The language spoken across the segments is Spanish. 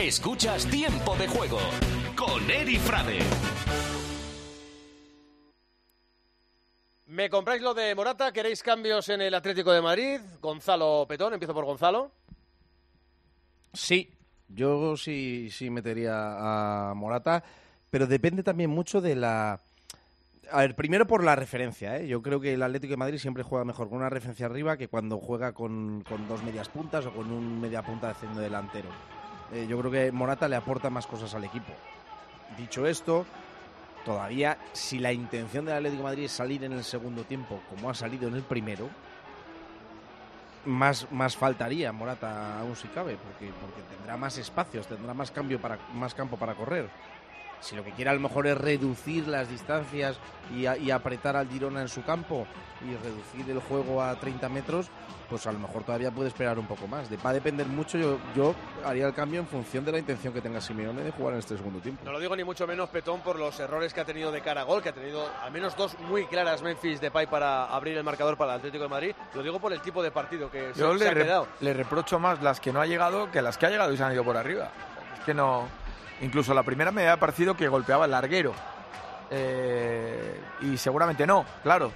Escuchas Tiempo de Juego con Eri Frade. ¿Me compráis lo de Morata? ¿Queréis cambios en el Atlético de Madrid? Gonzalo Petón, empiezo por Gonzalo. Sí, yo sí, sí metería a Morata, pero depende también mucho de la... A ver, primero por la referencia, ¿eh? Yo creo que el Atlético de Madrid siempre juega mejor con una referencia arriba que cuando juega con, con dos medias puntas o con un media punta de centro delantero. Eh, yo creo que Morata le aporta más cosas al equipo. Dicho esto, todavía si la intención del Atlético Madrid es salir en el segundo tiempo como ha salido en el primero, más, más faltaría Morata aún si cabe, porque, porque tendrá más espacios, tendrá más, cambio para, más campo para correr. Si lo que quiere a lo mejor es reducir las distancias y, a- y apretar al Girona en su campo y reducir el juego a 30 metros, pues a lo mejor todavía puede esperar un poco más. De- va a depender mucho, yo, yo haría el cambio en función de la intención que tenga Simeone de jugar en este segundo tiempo. No lo digo ni mucho menos Petón por los errores que ha tenido de cara a gol, que ha tenido al menos dos muy claras Memphis Depay para abrir el marcador para el Atlético de Madrid. Lo digo por el tipo de partido que se, Yo se le, ha re- quedado. le reprocho más las que no ha llegado que las que ha llegado y se han ido por arriba. Es que no. Incluso la primera me había parecido que golpeaba el larguero. Eh, y seguramente no, claro.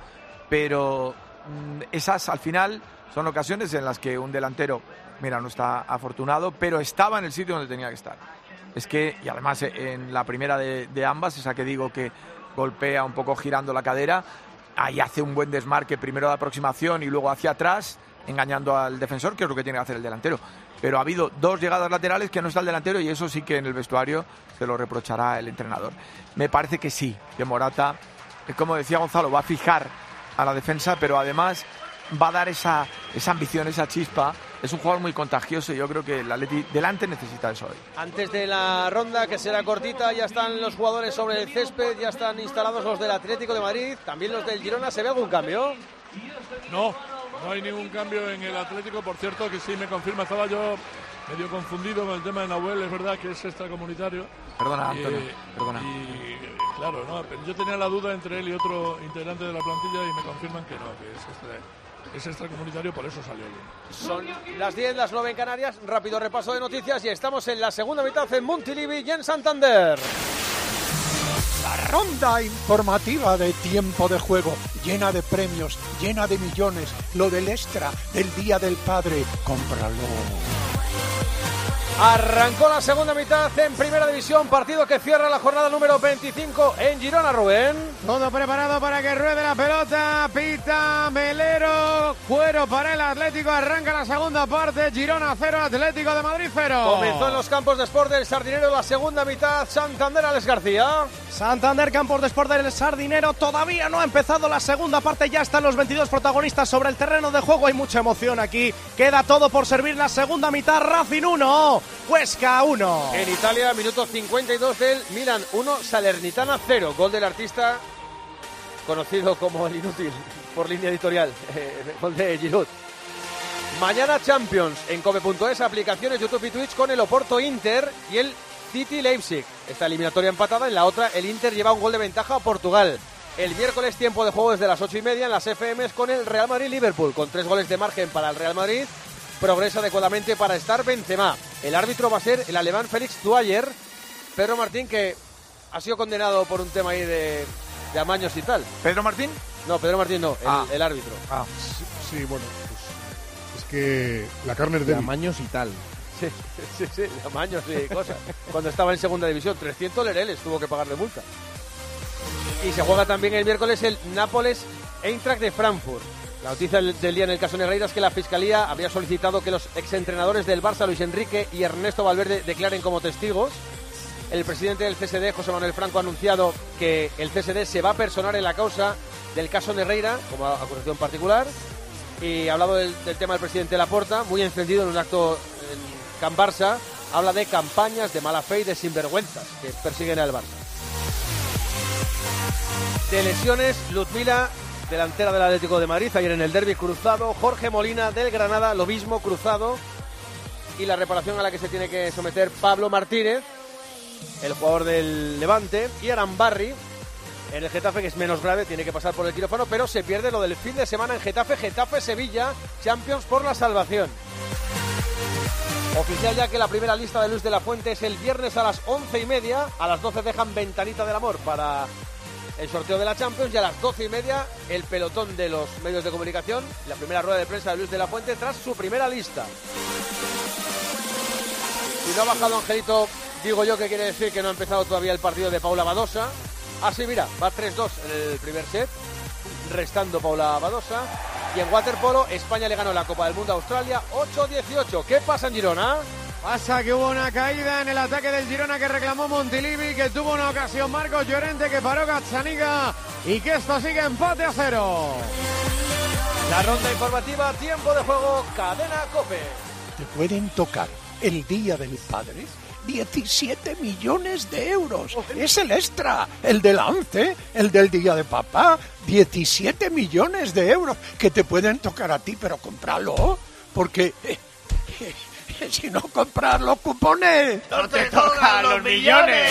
Pero mm, esas al final son ocasiones en las que un delantero, mira, no está afortunado, pero estaba en el sitio donde tenía que estar. Es que, y además eh, en la primera de, de ambas, esa que digo que golpea un poco girando la cadera, ahí hace un buen desmarque primero de aproximación y luego hacia atrás, engañando al defensor, que es lo que tiene que hacer el delantero. Pero ha habido dos llegadas laterales que no está el delantero y eso sí que en el vestuario se lo reprochará el entrenador. Me parece que sí, que Morata, eh, como decía Gonzalo, va a fijar a la defensa, pero además va a dar esa, esa ambición, esa chispa. Es un jugador muy contagioso y yo creo que el Atleti delante necesita eso hoy. Antes de la ronda, que será cortita, ya están los jugadores sobre el césped, ya están instalados los del Atlético de Madrid, también los del Girona. ¿Se ve algún cambio? No, no hay ningún cambio en el Atlético. Por cierto, que sí me confirma, estaba yo medio confundido con el tema de Nahuel. Es verdad que es extracomunitario. Perdona, Antonio, eh, perdona. Y claro, ¿no? Pero yo tenía la duda entre él y otro integrante de la plantilla y me confirman que no, que es, extra- es extracomunitario, por eso salió bien. Son las 10, las 9 en Canarias. Rápido repaso de noticias y estamos en la segunda mitad en Montilivi y en Santander. La ronda informativa de tiempo de juego, llena de premios, llena de millones, lo del extra del Día del Padre, cómpralo. Arrancó la segunda mitad en Primera División, partido que cierra la jornada número 25 en Girona, Rubén. Todo preparado para que ruede la pelota. Pita Melero. Cuero para el Atlético. Arranca la segunda parte. Girona 0, Atlético de Madrid 0. Comenzó en los campos de Sport del Sardinero la segunda mitad, Santander, Alex García. Santander Campos de Sport del Sardinero todavía no ha empezado la segunda parte, ya están los 22 protagonistas sobre el terreno de juego, hay mucha emoción aquí, queda todo por servir la segunda mitad, Racing 1, Huesca 1. En Italia, minuto 52 del Milan 1, Salernitana 0. Gol del artista conocido como el inútil por línea editorial. eh, gol de Giroud. Mañana Champions en Cope.es, aplicaciones YouTube y Twitch con el Oporto Inter y el City Leipzig. Esta eliminatoria empatada, en la otra el Inter lleva un gol de ventaja a Portugal. El miércoles tiempo de juego desde las 8 y media en las FMs con el Real Madrid-Liverpool, con tres goles de margen para el Real Madrid. Progresa adecuadamente para estar Benzema. El árbitro va a ser el alemán Félix Duayer. Pedro Martín, que ha sido condenado por un tema ahí de, de amaños y tal. ¿Pedro Martín? No, Pedro Martín no, el, Ah. el árbitro. Sí, sí, bueno, pues es que la carne es débil. Tamaños y tal. Sí, sí, sí, amaños y cosas. Cuando estaba en segunda división, 300 lereles tuvo que pagar de multa. Y se juega también el miércoles el Nápoles Eintracht de Frankfurt. La noticia del día en el caso Negreira es que la Fiscalía había solicitado que los exentrenadores del Barça, Luis Enrique y Ernesto Valverde, declaren como testigos. El presidente del CSD, José Manuel Franco, ha anunciado que el CSD se va a personar en la causa del caso Negreira como acusación particular. Y ha hablado del, del tema del presidente Laporta, muy encendido en un acto en Can Barça. Habla de campañas de mala fe y de sinvergüenzas que persiguen al Barça. De lesiones, Luzmila, delantera del Atlético de Madrid, ayer en el derby cruzado. Jorge Molina del Granada, lo mismo cruzado. Y la reparación a la que se tiene que someter Pablo Martínez, el jugador del Levante. Y Arambarri, en el Getafe, que es menos grave, tiene que pasar por el quirófano, pero se pierde lo del fin de semana en Getafe, Getafe-Sevilla, Champions por la salvación. Oficial ya que la primera lista de Luis de la Fuente es el viernes a las once y media. A las 12 dejan Ventanita del Amor para el sorteo de la Champions y a las doce y media el pelotón de los medios de comunicación. La primera rueda de prensa de Luis de la Fuente tras su primera lista. Si no ha bajado Angelito, digo yo que quiere decir que no ha empezado todavía el partido de Paula Badosa. Así, mira, va 3-2 en el primer set, restando Paula Badosa. Y en waterpolo, España le ganó la Copa del Mundo a Australia 8-18. ¿Qué pasa en Girona? Pasa que hubo una caída en el ataque del Girona que reclamó Montilivi, que tuvo una ocasión Marcos Llorente, que paró Gazzaniga y que esto sigue empate a cero. La ronda informativa, tiempo de juego, cadena Cope. Te pueden tocar el Día del Padre 17 millones de euros. Es el extra, el del 11, el del Día de Papá. 17 millones de euros que te pueden tocar a ti, pero comprarlo. Porque si no compras los cupones... ¡No te tocan los millones!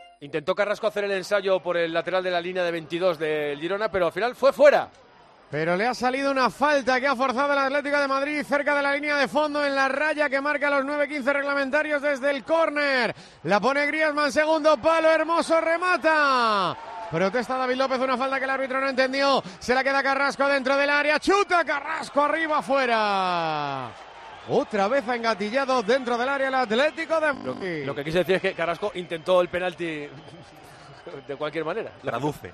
Intentó Carrasco hacer el ensayo por el lateral de la línea de 22 del Girona, pero al final fue fuera. Pero le ha salido una falta que ha forzado el Atlético de Madrid cerca de la línea de fondo en la raya que marca los 9-15 reglamentarios desde el córner. La pone Griezmann, segundo palo, hermoso remata. Protesta David López, una falta que el árbitro no entendió. Se la queda Carrasco dentro del área. Chuta Carrasco arriba afuera. Otra vez ha engatillado dentro del área el Atlético de Madrid. Lo que quise decir es que Carrasco intentó el penalti de cualquier manera. Traduce.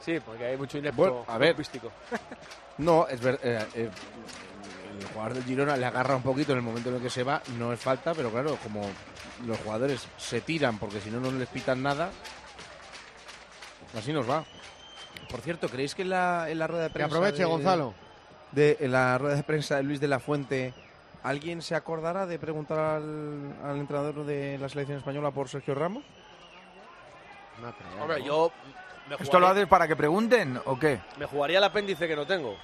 Sí, porque hay mucho inepto Bueno, a ver. futbolístico. No, es verdad. el jugador del Girona le agarra un poquito en el momento en el que se va, no es falta, pero claro, como los jugadores se tiran porque si no, no les pitan nada, así nos va. Por cierto, ¿creéis que en la, en la rueda de Que prensa. aproveche de- Gonzalo. De, en la rueda de prensa de Luis de la Fuente, ¿alguien se acordará de preguntar al, al entrenador de la selección española por Sergio Ramos? Hombre, yo me ¿Esto lo haces para que pregunten o qué? me jugaría el apéndice que no tengo.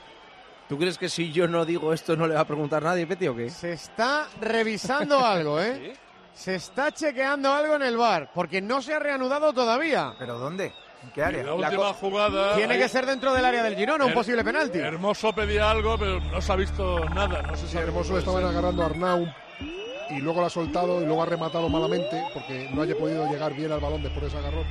¿Tú crees que si yo no digo esto no le va a preguntar nadie, Peti, o qué? Se está revisando algo, ¿eh? Se está chequeando algo en el bar, porque no se ha reanudado todavía. ¿Pero dónde? ¿En qué La área? última jugada. Tiene que ser dentro del área del Girona, un posible penalti. Hermoso pedía algo, pero no se ha visto nada. No se Sí, sabe Hermoso ser. agarrando a Arnau y luego lo ha soltado y luego ha rematado malamente porque no haya podido llegar bien al balón después de ese agarrón.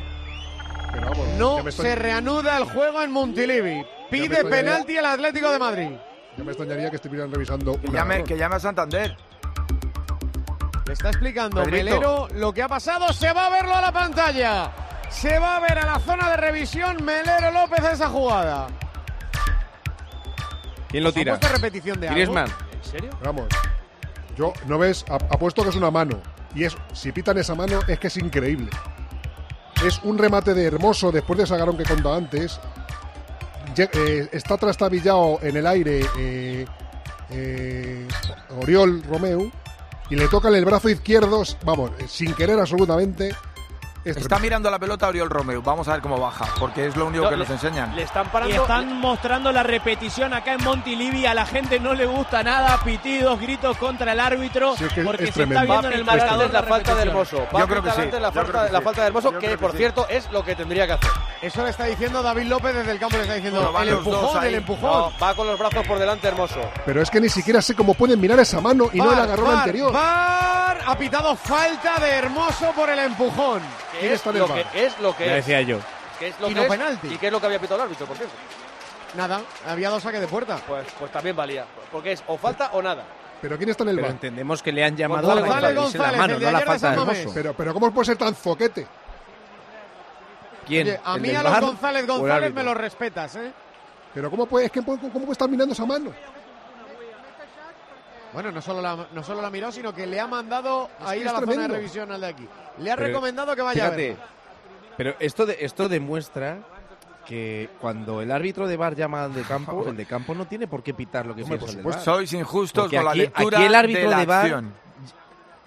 Pero vamos, No me se reanuda el juego en Montilivi. Pide penalti el Atlético de Madrid. ya me extrañaría que estuvieran revisando Que llame, que llame a Santander. Le está explicando Pedrito. Melero lo que ha pasado. Se va a verlo a la pantalla. Se va a ver a la zona de revisión Melero López esa jugada. ¿Quién lo ¿Ha tira? repetición de algo? Griezmann. ¿En serio? Vamos, yo, ¿no ves? Apuesto que es una mano. Y es, si pitan esa mano es que es increíble. Es un remate de Hermoso después de ese agarrón que contaba antes. Eh, está trastabillado en el aire eh, eh, Oriol Romeu y le toca en el brazo izquierdo, vamos, sin querer absolutamente. Es Está mirando la pelota Oriol Romeu. Vamos a ver cómo baja, porque es lo único No, que le- nos enseñan. Le están Y parando. están mostrando la repetición acá en Montilivi. A la gente no le gusta nada. Pitidos, gritos contra el árbitro. Sí, es que porque es se está tremendo. Viendo en el marcador la la falta de repetición. Hermoso. Va Yo a creo que sí, la yo creo falta, la sí. falta de Hermoso, Yo que por sí. cierto es lo que tendría que hacer. Eso le está diciendo David López desde el campo. Le está diciendo el empujón, el empujón. No, va con los brazos por delante Hermoso. Pero es que ni siquiera sé cómo pueden mirar esa mano y no el agarrón anterior. VAR, ha pitado falta de Hermoso por el empujón. Que ¿Quién es lo que es lo que Ya decía yo. Que es lo Y que no es, penalti. ¿Y qué es lo que había pitado el árbitro, por cierto? Nada, había dos saques de puerta. Pues, pues también valía. Porque es o falta o nada. Pero ¿quién está en el Pero bar? entendemos que le han llamado González, a la González, la mano, el de no la falta de. Hermoso. Pero, pero ¿cómo puede ser tan zoquete? ¿Quién? Oye, a ¿El mí a los González González me lo respetas, ¿eh? Pero ¿cómo puede, es que, ¿cómo, cómo puede estar mirando esa mano? Bueno, no solo la, no solo la miró, sino que le ha mandado a ir a la zona de revisión al de aquí. Le ha Pero, recomendado que vaya a Fíjate, verlo. pero esto, de, esto demuestra que cuando el árbitro de bar llama al de campo, el de campo no tiene por qué pitar lo que Hombre, piensa por el de bar. Sois injustos Porque con aquí- la lectura aquí el árbitro de la de VAR acción.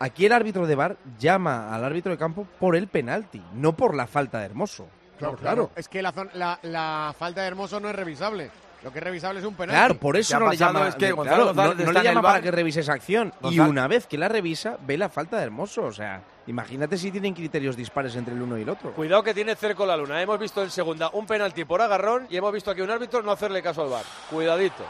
Aquí el árbitro de bar llama al árbitro de campo por el penalti, no por la falta de Hermoso. Claro, claro. Es que la, la, la falta de Hermoso no es revisable. Lo que es revisable es un penalti. Claro, por eso no le llama. es que de- Gonzalo claro, González no, no está le en el llama para que revise esa acción. Y una vez que la revisa, ve la falta de Hermoso. O sea, imagínate si tienen criterios dispares entre el uno y el otro. Cuidado que tiene cerco la luna. Hemos visto en segunda un penalti por agarrón y hemos visto aquí un árbitro no hacerle caso al bar. Cuidadito.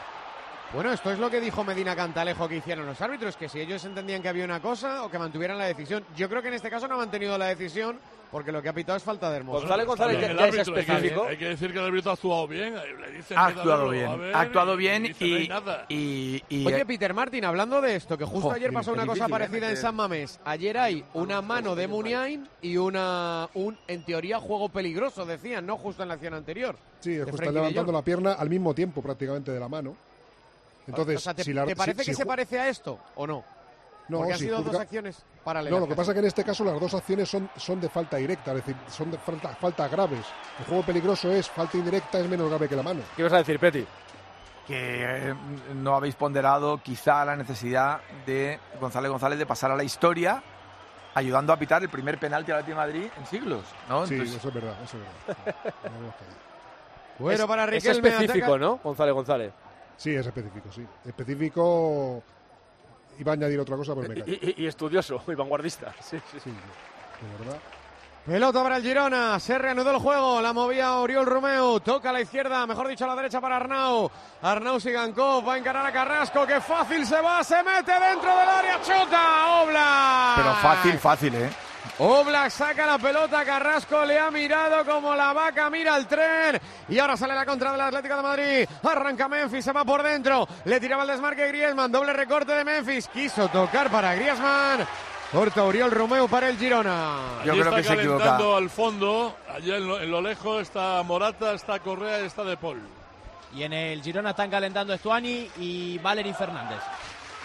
Bueno, esto es lo que dijo Medina Cantalejo que hicieron los árbitros, que si ellos entendían que había una cosa o que mantuvieran la decisión. Yo creo que en este caso no han mantenido la decisión porque lo que ha pitado es falta de Hermoso. González González ya, el ya es árbitro, hay que- específico. Hay que decir que el árbitro ha actuado bien. eh, Le dicen, Ha "Mira, actuado bien, a ver", ha actuado y- bien dice, "No hay y, nada". y, y- Oye, Peter Martin, hablando de esto, que justo Jo, ayer pasó una cosa ¿eh? parecida en San Mamés. Ayer hay una mano de Muniain y una, un, en teoría, juego peligroso, decían, no justo en la acción anterior. Sí, justo levantando la pierna al mismo tiempo prácticamente de la mano. Entonces, O sea, ¿te, si la- te si- parece si que se ju- parece a esto o no? No, Porque han si sido dos juzga- acciones paralelas. No, lo que pasa es que en este caso las dos acciones son, son de falta directa, es decir, son de falta, faltas graves. El juego peligroso es falta indirecta, es menos grave que la mano. ¿Qué ibas a decir, Peti? que eh, no habéis ponderado quizá la necesidad de González González de pasar a la historia ayudando a pitar el primer penalti al Atlético de Madrid en siglos, ¿no? Sí, Entonces, eso es verdad, eso es verdad. Bueno, es, para es Riquelme, específico, ataca- ¿no? González González. Sí, es específico, sí. Específico. Iba a añadir otra cosa, pero me callo. Y, y- y estudioso y vanguardista. Sí, sí, sí. De verdad. Pelota para el Girona, se reanudó el juego, la movía Oriol Romeu, toca a la izquierda, mejor dicho a la derecha para Arnau. Arnau Sigankov va a encarar a Carrasco, que fácil se va, se mete dentro del área, chuta, Oblak. pero fácil, fácil, ¿eh? Oblak saca la pelota, Carrasco le ha mirado como la vaca mira el tren y ahora sale la contra del Atlético de Madrid. Arranca Memphis, se va por dentro, le tiraba el desmarque Griezmann, doble recorte de Memphis, quiso tocar para Griezmann. Corta Oriol Romeu para el Girona. Yo Allí creo está que se equivoca. calentando al fondo. Allá en lo, en lo lejos está Morata, está Correa y está De Paul. Y en el Girona están calentando Estuani y Valery Fernández.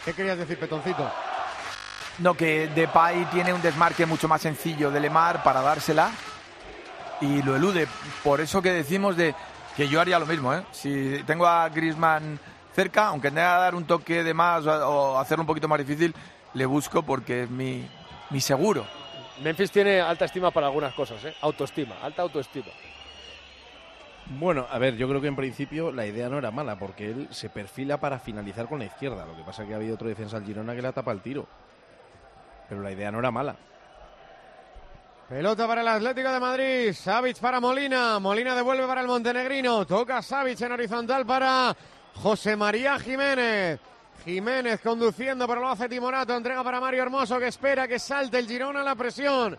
¿Qué querías decir, Petoncito? No, que Depay tiene un desmarque mucho más sencillo de Lemar para dársela y lo elude. Por eso que decimos de que yo haría lo mismo, ¿eh? Si tengo a Griezmann cerca, aunque tenga que dar un toque de más o, o hacerlo un poquito más difícil, le busco porque es mi, mi seguro. Memphis tiene alta estima para algunas cosas, ¿eh? Autoestima, alta autoestima. Bueno, a ver, yo creo que en principio la idea no era mala, porque él se perfila para finalizar con la izquierda. Lo que pasa es que ha habido otro defensa al Girona que le tapa el tiro. Pero la idea no era mala. Pelota para el Atlético de Madrid. Savic para Molina. Molina devuelve para el montenegrino. Toca Savic en horizontal para José María Jiménez. Jiménez conduciendo, pero lo hace Timorato. Entrega para Mario Hermoso que espera que salte el Girona a la presión.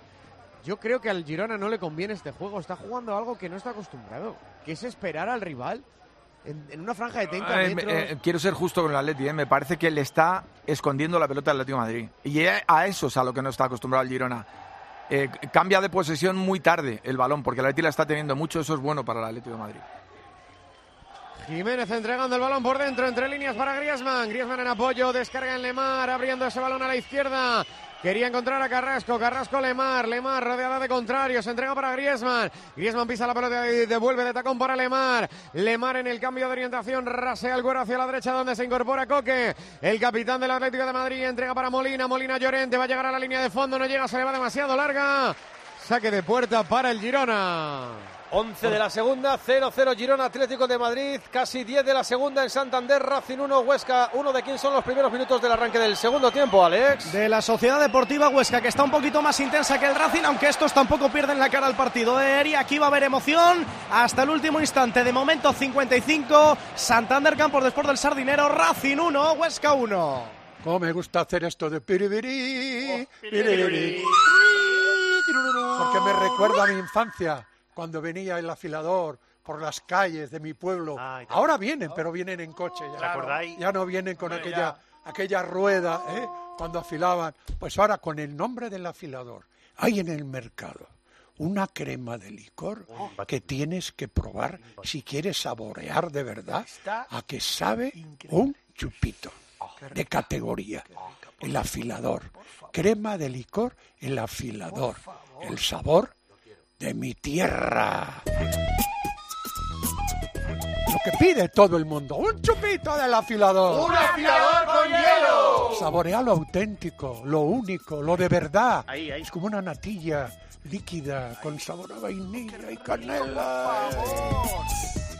Yo creo que al Girona no le conviene este juego. Está jugando algo que no está acostumbrado, que es esperar al rival en, en una franja de 30 Eh, metros. eh, quiero ser justo con el Atleti, ¿eh? me parece que le está escondiendo la pelota al Atlético de Madrid. Y a a eso es a lo que no está acostumbrado el Girona. Eh, cambia de posesión muy tarde el balón, porque el Atleti la está teniendo mucho, eso es bueno para el Atlético de Madrid. Jiménez entregando el balón por dentro, entre líneas para Griezmann. Griezmann en apoyo, descarga en Lemar, abriendo ese balón a la izquierda. Quería encontrar a Carrasco, Carrasco Lemar, Lemar rodeada de contrarios, entrega para Griezmann. Griezmann pisa la pelota y devuelve de tacón para Lemar. Lemar en el cambio de orientación, rasea el cuero hacia la derecha donde se incorpora Coque. El capitán del Atlético de Madrid entrega para Molina, Molina Llorente va a llegar a la línea de fondo, no llega, se le va demasiado larga. Saque de puerta para el Girona. 11 de la segunda, 0-0 Girona Atlético de Madrid, casi 10 de la segunda en Santander, Racing 1, Huesca 1. ¿De quién son los primeros minutos del arranque del segundo tiempo, Alex? De la Sociedad Deportiva Huesca, que está un poquito más intensa que el Racing, aunque estos tampoco pierden la cara al partido. De Eri, aquí va a haber emoción hasta el último instante. De momento 55, Santander Campos después del Sardinero, Racing 1, Huesca 1. Cómo me gusta hacer esto de piribiri, piribiri. Porque me recuerda a mi infancia, cuando venía el afilador por las calles de mi pueblo. Ahora vienen, pero vienen en coche ya. ¿Te acordáis? Ya no vienen con aquella, aquella rueda, ¿eh? Cuando afilaban. Pues ahora con el nombre del afilador, hay en el mercado una crema de licor que tienes que probar si quieres saborear de verdad a que sabe un chupito de categoría. El afilador. Crema de licor, el afilador. El sabor de mi tierra. que pide todo el mundo. Un chupito del afilador. ¡Un afilador con hielo! Saborea lo auténtico, lo único, lo de verdad. Ahí, ahí. Es como una natilla líquida con sabor a vainilla y canela.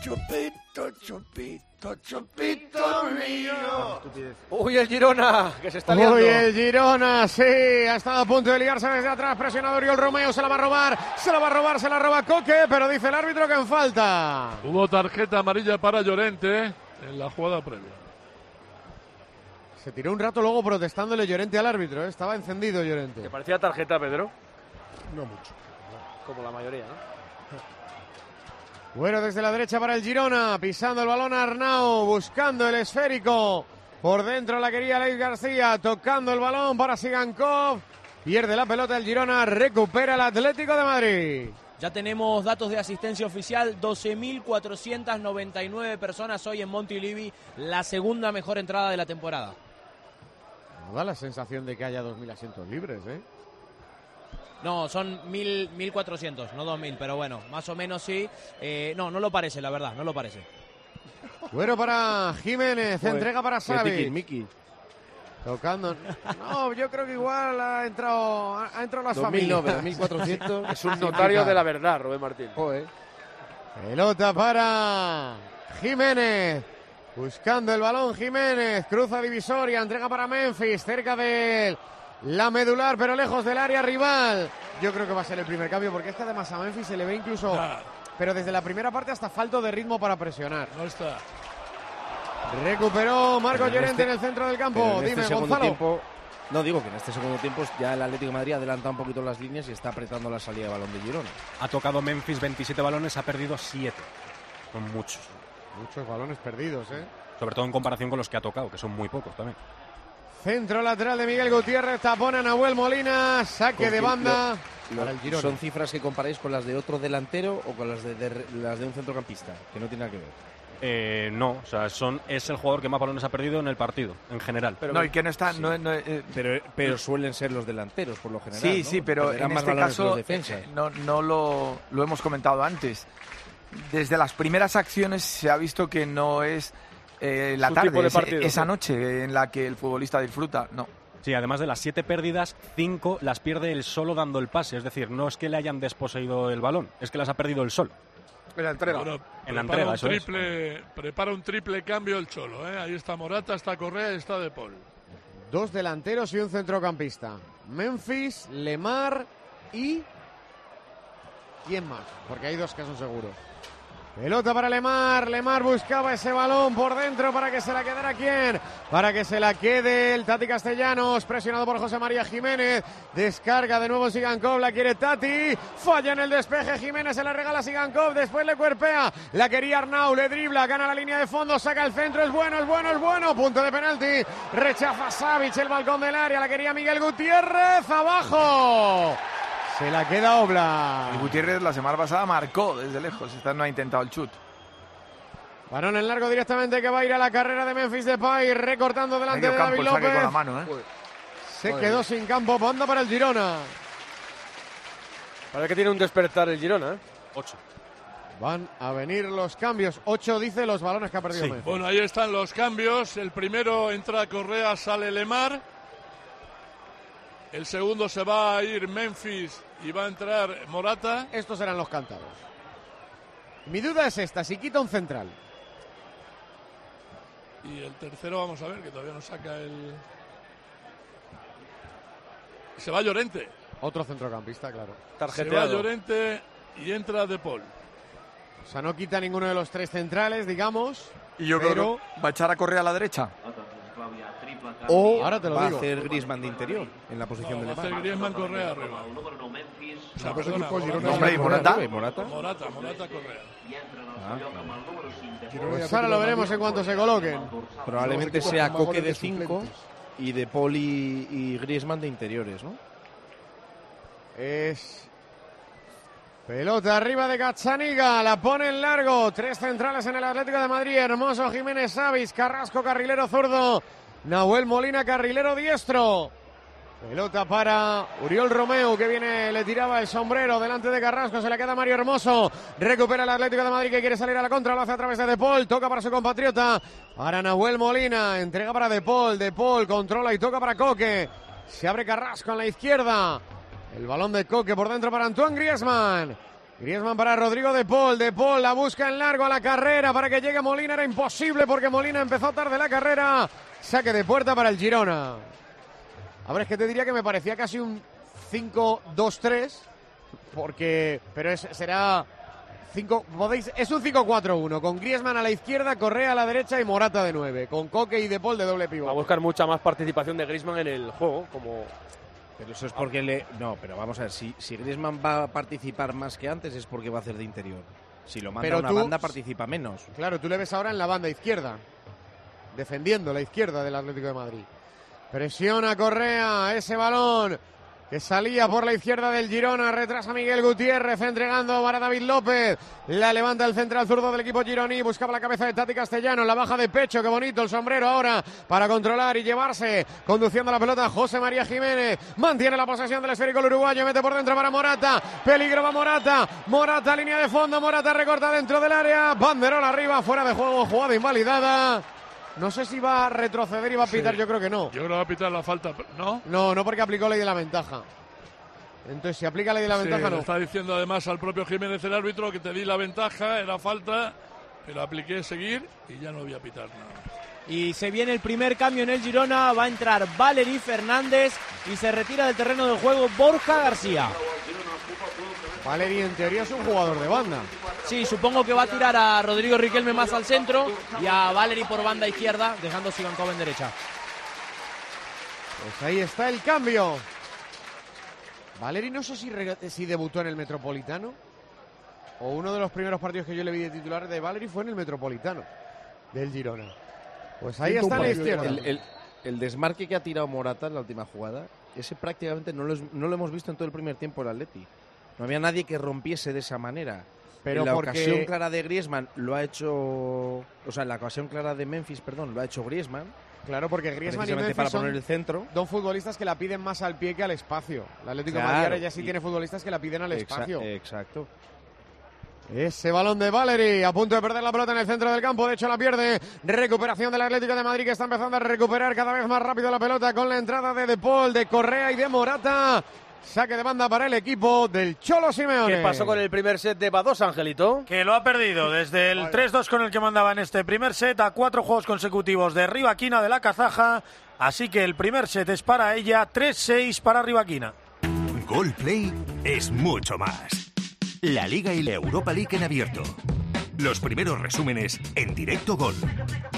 Chupito, chupito, chupito mío. Uy, el Girona, que se está Uy, liando. el Girona, sí, ha estado a punto de liarse desde atrás, presionado Oriol Romeo, se la va a robar, se la va a robar, se la roba Coque, pero dice el árbitro que en falta. Hubo tarjeta amarilla para Llorente en la jugada previa. Se tiró un rato luego protestándole Llorente al árbitro, ¿eh? estaba encendido Llorente. ¿Te parecía tarjeta, Pedro? No mucho. Como la mayoría, ¿no? Bueno, desde la derecha para el Girona, pisando el balón Arnau, buscando el esférico. Por dentro la quería Leis García, tocando el balón para Sigankov. Pierde la pelota el Girona, recupera el Atlético de Madrid. Ya tenemos datos de asistencia oficial, 12.499 personas hoy en Montilivi, la segunda mejor entrada de la temporada. No da la sensación de que haya 2.000 asientos libres, ¿eh? No, son 1.000, 1.400, no 2.000, pero bueno, más o menos sí. Eh, no, no lo parece, la verdad, no lo parece. Bueno para Jiménez, Joder, entrega para Savic. tiquismiquis. Tocando. No, yo creo que igual ha entrado, ha entrado las 2000 no, familias. pero 1400. Es un notario de la verdad, Rubén Martín. Joder. Pelota para Jiménez. Buscando el balón Jiménez. Cruza divisoria. Entrega para Memphis. Cerca de él. La medular, pero lejos del área rival. Yo creo que va a ser el primer cambio porque es que además a Memphis se le ve incluso. Ah, Pero desde la primera parte hasta falto de ritmo para presionar. no está. Recuperó Marco en Llorente este- en el centro del campo. en este Dime, segundo Gonzalo. tiempo, no digo que en este segundo tiempo ya el Atlético de Madrid ha adelantado un poquito las líneas y está apretando la salida de balón de Girona. Ha tocado Memphis 27 balones, ha perdido 7. Son muchos. Muchos balones perdidos, ¿eh? Sobre todo en comparación con los que ha tocado, que son muy pocos también. Centro lateral de Miguel Gutiérrez. Tapona Nahuel Molina. Saque de banda. Lo- para el Girona. ¿Son cifras que comparáis con las de otro delantero o con las de, de- las de un centrocampista? Que no tiene nada que ver. Eh, no, o sea, son, es el jugador que más balones ha perdido en el partido, en general. no, y que no está. No, no, eh, Pero, pero suelen ser los delanteros, por lo general. Sí, ¿no? sí, pero en más este caso eh, no, no lo, lo hemos comentado antes. Desde las primeras acciones se ha visto que no es eh, la tarde, de ese- partido, esa sí. noche en la que el futbolista disfruta. No. Sí, además de las siete pérdidas, cinco las pierde él solo dando el pase. Es decir, no es que le hayan desposeído el balón, es que las ha perdido él solo. En la entrega. Bueno, En la prepara entrega, un eso es. triple, Prepara un triple cambio el Cholo. ¿eh? Ahí está Morata, está Correa y está De Paul. Dos delanteros y un centrocampista. Memphis, Lemar y. ¿Quién más? Porque hay dos que son seguros. Pelota para Lemar. Lemar buscaba ese balón por dentro para que se la quedara quién. Para que se la quede el Tati Castellanos. Presionado por José María Jiménez. Descarga de nuevo Sigankov. La quiere Tati. Falla en el despeje. Jiménez se la regala Sigankov. Después le cuerpea. La quería Arnau. Le dribla. Gana la línea de fondo. Saca el centro. Es bueno, es bueno, es bueno. Punto de penalti. Rechaza Savic el balcón del área. La quería Miguel Gutiérrez. Abajo. Se la queda Obla. Y Gutiérrez la semana pasada marcó desde lejos. Esta no ha intentado el chut. Varón en largo directamente que va a ir a la carrera de Memphis Depay, recortando delante Medio de David López. con la mano, ¿eh? Se quedó sin campo, banda para el Girona. Parece que tiene un despertar el Girona, ¿eh? Ocho. Van a venir los cambios. Ocho dice los balones que ha perdido Sí. Memphis. Bueno, ahí están los cambios. El primero entra Correa, sale Lemar. El segundo se va a ir Memphis y va a entrar Morata. Estos eran los cantados. Mi duda es esta, si quita un central. Y el tercero, vamos a ver, que todavía no saca el. Se va Llorente. Otro centrocampista, claro. Se va Tarjeteado. Llorente y entra De Paul. O sea, no quita ninguno de los tres centrales, digamos. Y yo Pero- creo que va a echar a Correa a la derecha. O Ahora te lo va digo. a hacer Griezmann de interior en la posición No, de va a hacer Lemar. Griezmann Correa arriba. O sea, Pues perdona, Girona Hombre, y Morata. ¿Y Morata? Morata, Morata, Correa. Ah, claro. Pues ahora lo veremos en cuanto se coloquen. Probablemente sea Coque de goles de 5 suplentes. y de y, y Griezmann de interiores, ¿no? Es pelota arriba de Cachaniga, la pone en largo. Tres centrales en el Atlético de Madrid. Hermoso Jiménez Savis, Carrasco carrilero zurdo, Nahuel Molina carrilero diestro. Pelota para Uriol Romeo, que viene, le tiraba el sombrero delante de Carrasco, se le queda Mario Hermoso. Recupera el Atlético de Madrid que quiere salir a la contra, lo hace a través de De Paul, toca para su compatriota, para Nahuel Molina, entrega para De Paul, De Paul controla y toca para Coque. Se abre Carrasco en la izquierda. El balón de Coque por dentro para Antoine Griezmann. Griezmann para Rodrigo De Paul. De Paul la busca en largo a la carrera para que llegue Molina. Era imposible porque Molina empezó tarde la carrera. Saque de puerta para el Girona. A ver, es que te diría que me parecía casi un 5-2-3. Porque. Pero es, será. 5, podéis, es un 5-4-1, con Griezmann a la izquierda, Correa a la derecha y Morata de 9, con Coque y De Paul de doble Va a pivote. buscar mucha más participación de Griezmann en el juego, como Pero eso es porque le. No, pero vamos a ver, si, si Griezmann va a participar más que antes es porque va a hacer de interior. Si lo manda Pero a una tú- banda, participa menos. Claro, tú le ves ahora en la banda izquierda, defendiendo la izquierda del Atlético de Madrid. Presiona Correa ese balón que salía por la izquierda del Girona, retrasa Miguel Gutiérrez entregando para David López, la levanta el central zurdo del equipo gironí, buscaba la cabeza de Tati Castellano, la baja de pecho, qué bonito el sombrero ahora para controlar y llevarse, conduciendo la pelota José María Jiménez, mantiene la posesión del esférico uruguayo, mete por dentro para Morata, peligro va Morata, Morata línea de fondo, Morata recorta dentro del área, banderola arriba, fuera de juego, jugada invalidada. No sé si va a retroceder y va a pitar, Sí. yo creo que no. Yo creo que va a pitar la falta, ¿no? No, no porque aplicó ley de la ventaja. Entonces, si aplica ley de la Sí, ventaja, le no. está diciendo además al propio Jiménez el árbitro que te di la ventaja, era falta, pero apliqué seguir y ya no voy a pitar nada. Y se viene el primer cambio en el Girona, va a entrar Valery Fernández y se retira del terreno de juego Borja García. Valeri en teoría es un jugador de banda. Sí, supongo que va a tirar a Rodrigo Riquelme más al centro y a Valery por banda izquierda, dejando Sigankov en derecha. Pues ahí está el cambio. Valeri no sé si, debutó en el Metropolitano o uno de los primeros partidos que yo le vi de titular de Valeri fue en el Metropolitano del Girona. Pues ahí está la izquierda. El, el- el desmarque que ha tirado Morata en la última jugada, ese prácticamente no lo, es- no lo hemos visto en todo el primer tiempo el Atleti. No había nadie que rompiese de esa manera. Pero en la porque- ocasión clara de Griezmann lo ha hecho, o sea, en la ocasión clara de Memphis, perdón, lo ha hecho Griezmann. Claro, porque Griezmann y Memphis para poner el centro. dos futbolistas que la piden más al pie que al espacio. El Atlético de Madrid ya sí y- tiene futbolistas que la piden al Exa- espacio. Exacto. Ese balón de Valery, a punto de perder la pelota en el centro del campo, de hecho la pierde. Recuperación del Atlético de Madrid que está empezando a recuperar cada vez más rápido la pelota con la entrada de De Paul, de Correa y de Morata. Saque de banda para el equipo del Cholo Simeone. ¿Qué pasó con el primer set de Bados, Angelito? Que lo ha perdido desde el 3-2 con el que mandaba en este primer set a cuatro juegos consecutivos de Rivaquina de la Kazaja. Así que el primer set es para ella, 3-6 para Rivaquina. Gol Play es mucho más. La Liga y la Europa League en abierto. Los primeros resúmenes en directo gol.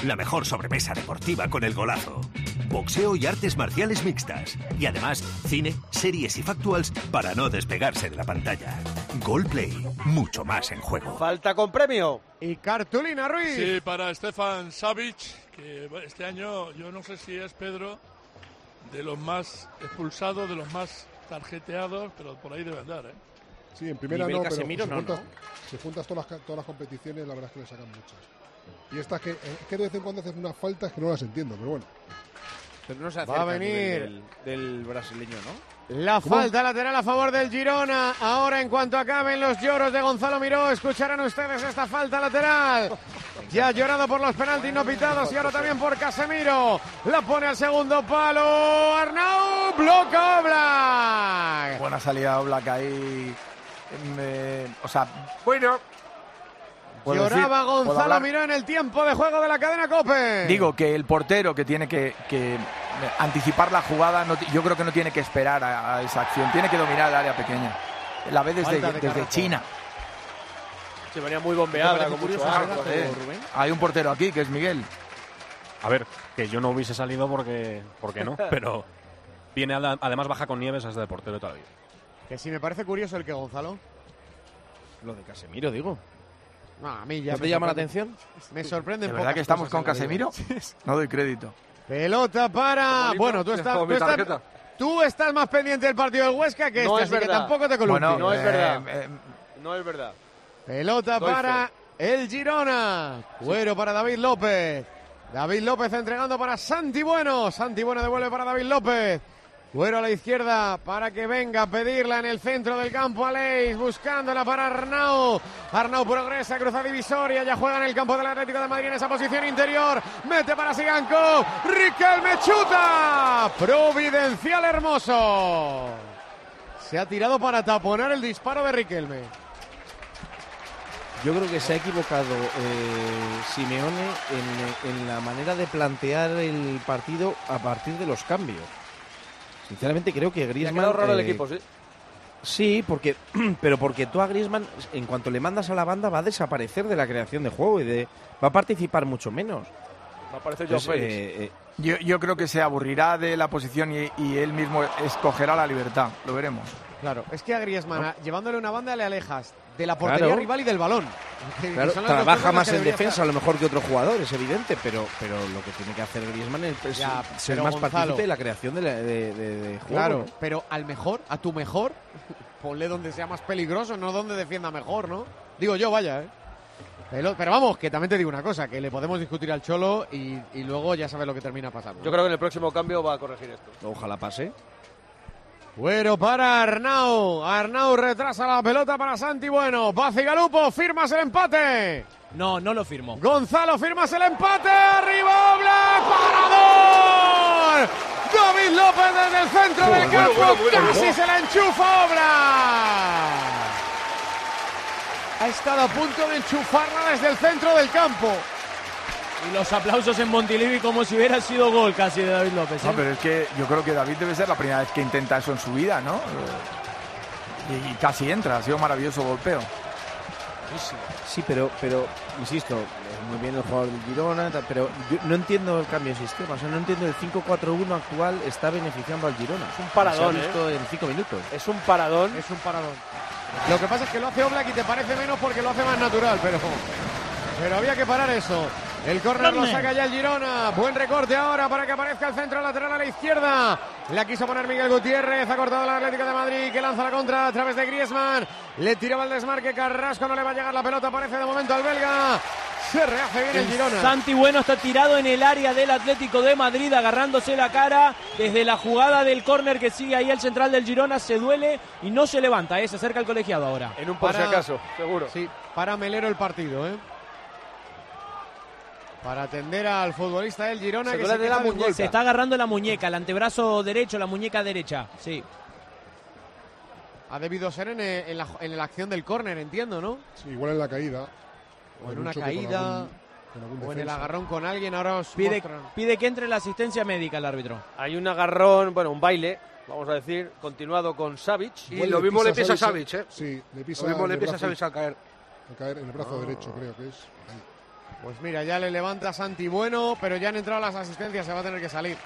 La mejor sobremesa deportiva con el golazo. Boxeo y artes marciales mixtas. Y además, cine, series y factuals para no despegarse de la pantalla. Gol Play, mucho más en juego. Falta con premio. Y cartulina Ruiz. Sí, para Stefan Savic, que este año yo no sé si es Pedro de los más expulsados, de los más tarjeteados, pero por ahí debe andar, ¿eh? Sí, en primera Nivel no, pero si, no, juntas, ¿no? si juntas todas las, todas las competiciones, la verdad es que le sacan muchas. Y estas que, es que de vez en cuando hacen unas faltas que no las entiendo, pero bueno. Pero no se Va a venir. del, del brasileño, ¿no? La falta lateral a favor del Girona. Ahora, en cuanto acaben los lloros de Gonzalo Miró, escucharán ustedes esta falta lateral. Ya ha llorado por los penaltis no pitados y ahora también por Casemiro. La pone al segundo palo. Arnau bloca Oblak. Buena salida Oblak ahí. Eh, o sea, bueno. Puedo Lloraba Gonzalo. Miró en el tiempo de juego de la cadena Cope. Digo que el portero que tiene que, que anticipar la jugada, no yo creo que no tiene que esperar a, a esa acción, tiene que dominar el área pequeña. La ve desde, de. China. Se venía muy bombeada, con mucho arco, ¿eh? Rubén? Hay un portero aquí que es Miguel. A ver, que yo no hubiese salido porque, porque no, pero viene a la- además baja con Nieves hasta de portero toda la vida. Que si me parece curioso el que Gonzalo. Lo de Casemiro, digo. No, a mí ya ¿No me te llama la atención? Me sorprende. ¿De verdad que estamos con Casemiro? No doy crédito. Pelota para. Bueno, tú estás, tú, estás, tarjeta. tú estás más pendiente del partido del Huesca que No este, es así que verdad. tampoco te columpies. Bueno, No es eh, verdad. eh, No es verdad. Pelota Doy para el Girona. Cuero para David López. David López entregando para Santi Bueno. Santi Bueno devuelve para David López. Güero a la izquierda para que venga a pedirla en el centro del campo Aleix, buscándola para Arnau. Arnau progresa, cruza divisoria, ya juega en el campo del Atlético de Madrid en esa posición interior. Mete para Siganco, Riquelme chuta. Providencial hermoso. Se ha tirado para taponar el disparo de Riquelme. Yo creo que se ha equivocado eh, Simeone en, en la manera de plantear el partido a partir de los cambios. Sinceramente creo que ha Griezmann... quedado raro el eh, equipo, sí. Sí, porque, pero porque tú a Griezmann, en cuanto le mandas a la banda, va a desaparecer de la creación de juego y de, va a participar mucho menos. Va a aparecer Félix. eh, eh, Yo, yo creo que se aburrirá de la posición y, y él mismo escogerá la libertad. Lo veremos. Claro, es que a Griezmann, llevándole una banda, le alejas de la portería Claro. rival y del balón. Claro, trabaja más en defensa hacer. a lo mejor que otro jugador, es evidente, pero, pero lo que tiene que hacer Griezmann es, es Ya, ser más Gonzalo- partícipe de la creación de, la- de- de- de juego. Claro, ¿no? pero al mejor, a tu mejor, ponle donde sea más peligroso, no donde defienda mejor, ¿no? Digo yo, vaya, ¿eh? Pero, pero vamos, que también te digo una cosa, que le podemos discutir al Cholo y, y luego ya sabes lo que termina pasando. Yo creo que en el próximo cambio va a corregir esto. Ojalá pase. Bueno para Arnau. Arnau retrasa la pelota para Santi Bueno. Galupo, firmas el empate. No, no lo firmo. Gonzalo, firmas el empate. Arriba Oblak. ¡Parador! David López desde el centro del Bueno, campo. bueno, bueno, Casi bueno. se la enchufa Oblak. Ha estado a punto de enchufarla desde el centro del campo. Y los aplausos en Montilivi como si hubiera sido gol casi de David López. ¿eh? No, pero es que yo creo que David debe ser la primera vez que intenta eso en su vida, ¿no? Eh, Y, y casi entra, ha sido maravilloso golpeo. Sí, pero, pero insisto, eh, muy bien el jugador del Girona, pero yo no entiendo el cambio de sistema. O sea, no entiendo el 5-4-1 actual está beneficiando al Girona. Es un paradón, Se ha visto ¿eh? en 5 minutos. Es un paradón. Es un paradón. Lo que pasa es que lo hace Oblak y te parece menos porque lo hace más natural, pero, pero había que parar eso. El córner lo saca ya el Girona. Buen recorte ahora para que aparezca el centro lateral a la izquierda. La quiso poner Miguel Gutiérrez. Ha cortado el Atlético de Madrid que lanza la contra a través de Griezmann. Le tiraba el desmarque. Carrasco no le va a llegar la pelota. Parece de momento al belga. Se rehace bien el Girona. Santi Bueno está tirado en el área del Atlético de Madrid, agarrándose la cara desde la jugada del córner que sigue ahí el central del Girona, se duele y no se levanta, ¿eh? se acerca el colegiado ahora. En un por si Para- acaso, seguro. Sí, para Melero el partido, ¿eh? Para atender al futbolista del Girona Se que se de la de. Se está agarrando la muñeca, el antebrazo derecho, la muñeca derecha, sí. Ha debido ser en, eh, en la, en la acción del córner, entiendo, ¿no? Sí, igual en la caída. O en un una con caída, algún- con algún o en el agarrón con alguien. Ahora os Pide, pide que entre la asistencia médica el árbitro. Hay un agarrón, bueno, un baile, vamos a decir, continuado con Savic. Y lo mismo le pisa a Savic, ¿eh? Sí, le pisa Lo mismo le pisa a Savic al caer. al caer en el brazo derecho, creo que es. Ahí. Pues mira, ya le levanta Santi Bueno, pero ya han entrado las asistencias, se va a tener que salir.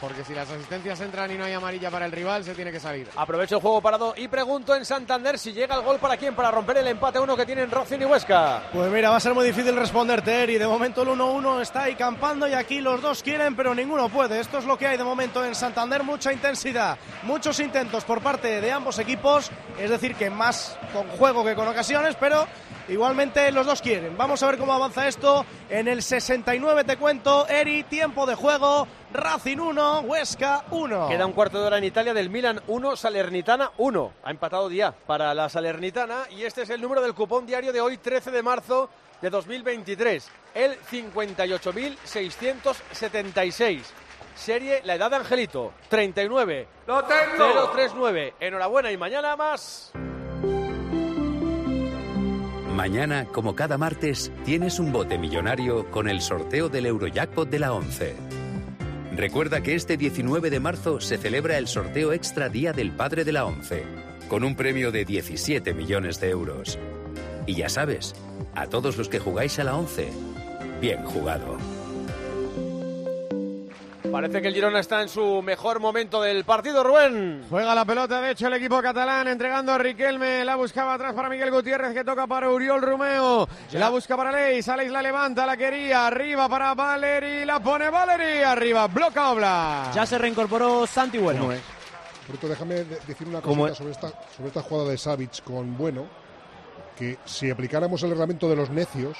Porque si las asistencias entran y no hay amarilla para el rival, se tiene que salir. Aprovecho el juego parado y pregunto en Santander si llega el gol para quién, para romper el empate uno que tienen Racing y Huesca. Pues mira, va a ser muy difícil responderte, Eri. De momento el 1-1 está ahí campando y aquí los dos quieren, pero ninguno puede. Esto es lo que hay de momento en Santander. Mucha intensidad, muchos intentos por parte de ambos equipos. Es decir, que más con juego que con ocasiones, pero igualmente los dos quieren. Vamos a ver cómo avanza esto. En el 69 te cuento, Eri, tiempo de juego. Racing 1, Huesca 1. Queda un cuarto de hora en Italia del Milan 1, Salernitana 1. Ha empatado día para la Salernitana y este es el número del cupón diario de hoy, 13 de marzo de 2023. El 58.676. Serie La Edad de Angelito, 39. ¡Lo tengo! 039. Enhorabuena y mañana más. Mañana, como cada martes, tienes un bote millonario con el sorteo del Eurojackpot de la 11. Recuerda que este 19 de marzo se celebra el sorteo extra Día del Padre de la 11, con un premio de 17 millones de euros. Y ya sabes, a todos los que jugáis a la 11, bien jugado. Parece que el Girona está en su mejor momento del partido, Rubén. Juega la pelota, de hecho, el equipo catalán entregando a Riquelme. La buscaba atrás para Miguel Gutiérrez, que toca para Uriol Romeo. La busca para Leis. Alex la levanta, la quería. Arriba para Valeri. La pone Valeri. Arriba, bloca Obla. Ya se reincorporó Santi Bueno. Por cierto, déjame de- decir una ¿Cómo cosita es? sobre esta, sobre esta jugada de Savic con Bueno, que si aplicáramos el reglamento de los necios,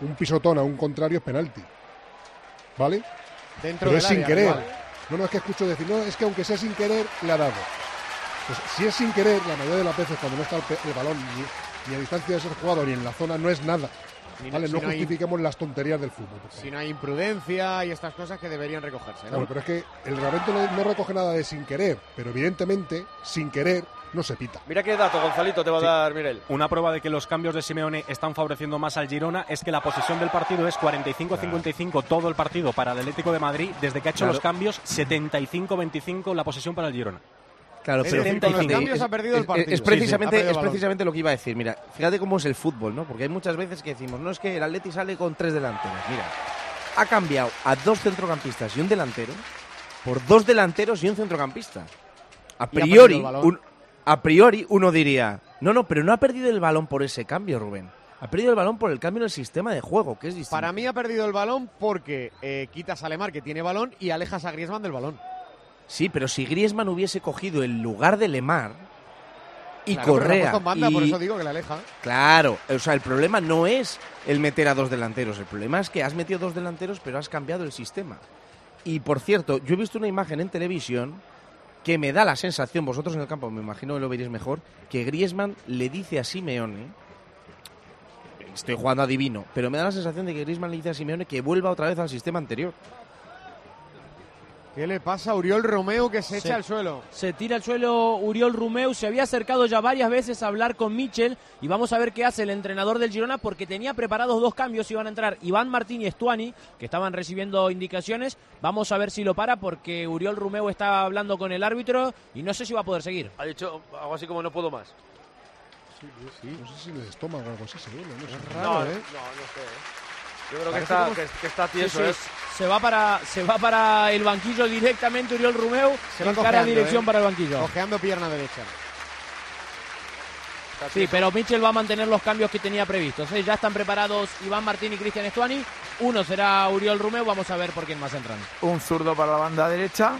un pisotón a un contrario es penalti. ¿Vale? Dentro Pero del es sin querer. igual. No, no, es que escucho decir, no, es que aunque sea sin querer, le ha dado. Pues si es sin querer, la mayoría de las veces cuando no está el, balón ni, ni a distancia de ser jugado ni en la zona, no es nada. Si no no hay- justifiquemos las tonterías del fútbol. Si no hay imprudencia y estas cosas que deberían recogerse. ¿no? Claro, pero es que el reglamento no recoge nada de sin querer, pero evidentemente, sin querer, no se pita. Mira qué dato, Gonzalito, te va Sí. a dar Mirel. Una prueba de que los cambios de Simeone están favoreciendo más al Girona es que la posesión del partido es 45-55 todo el partido para el Atlético de Madrid. Desde que ha hecho Claro. los cambios, 75-25 la posesión para el Girona. Claro, Es pero cambios ha perdido el partido. Es, precisamente, sí, es precisamente lo que iba a decir. Mira, fíjate cómo es el fútbol, ¿no? Porque hay muchas veces que decimos, no es que el Atleti sale con tres delanteros. Mira, ha cambiado a dos centrocampistas y un delantero por dos delanteros y un centrocampista. A priori, un- a priori uno diría, no, no, pero no ha perdido el balón por ese cambio, Rubén. Ha perdido el balón por el cambio en el sistema de juego, que es distinto. Para mí ha perdido el balón porque eh, quitas a Lemar que tiene balón y alejas a Griezmann del balón. Sí, pero si Griezmann hubiese cogido el lugar de Lemar y Claro, Correa en banda, y- por eso digo que la aleja. Claro, o sea, el problema no es el meter a dos delanteros, el problema es que has metido dos delanteros pero has cambiado el sistema. Y por cierto, yo he visto una imagen en televisión que me da la sensación, vosotros en el campo me imagino que lo veréis mejor, que Griezmann le dice a Simeone, estoy jugando a divino, pero me da la sensación de que Griezmann le dice a Simeone que vuelva otra vez al sistema anterior. ¿Qué le pasa a Uriol Romeo que se Sí. echa al suelo? Se tira al suelo Uriol Rumeu, se había acercado ya varias veces a hablar con Michel y vamos a ver qué hace el entrenador del Girona porque tenía preparados dos cambios, iban a entrar Iván Martín y Estuani, que estaban recibiendo indicaciones, vamos a ver si lo para porque Uriol Rumeu está hablando con el árbitro y no sé si va a poder seguir. Ha dicho algo así como no puedo más. No sé si en el estómago o algo así seguro. No sé. no, no, no sé. Yo creo que está, como- que, que está Sí, tieso. sí, ¿eh? se va para se va para el banquillo directamente Uriol Rumeu, Se va cara dirección ¿eh? para el banquillo. Cojeando pierna derecha. Sí, pero Michel va a mantener los cambios que tenía previstos. ¿eh? Ya están preparados Iván Martín y Cristian Estuani. Uno será Uriol Rumeu. Vamos a ver por quién más entran. Un zurdo para la banda derecha,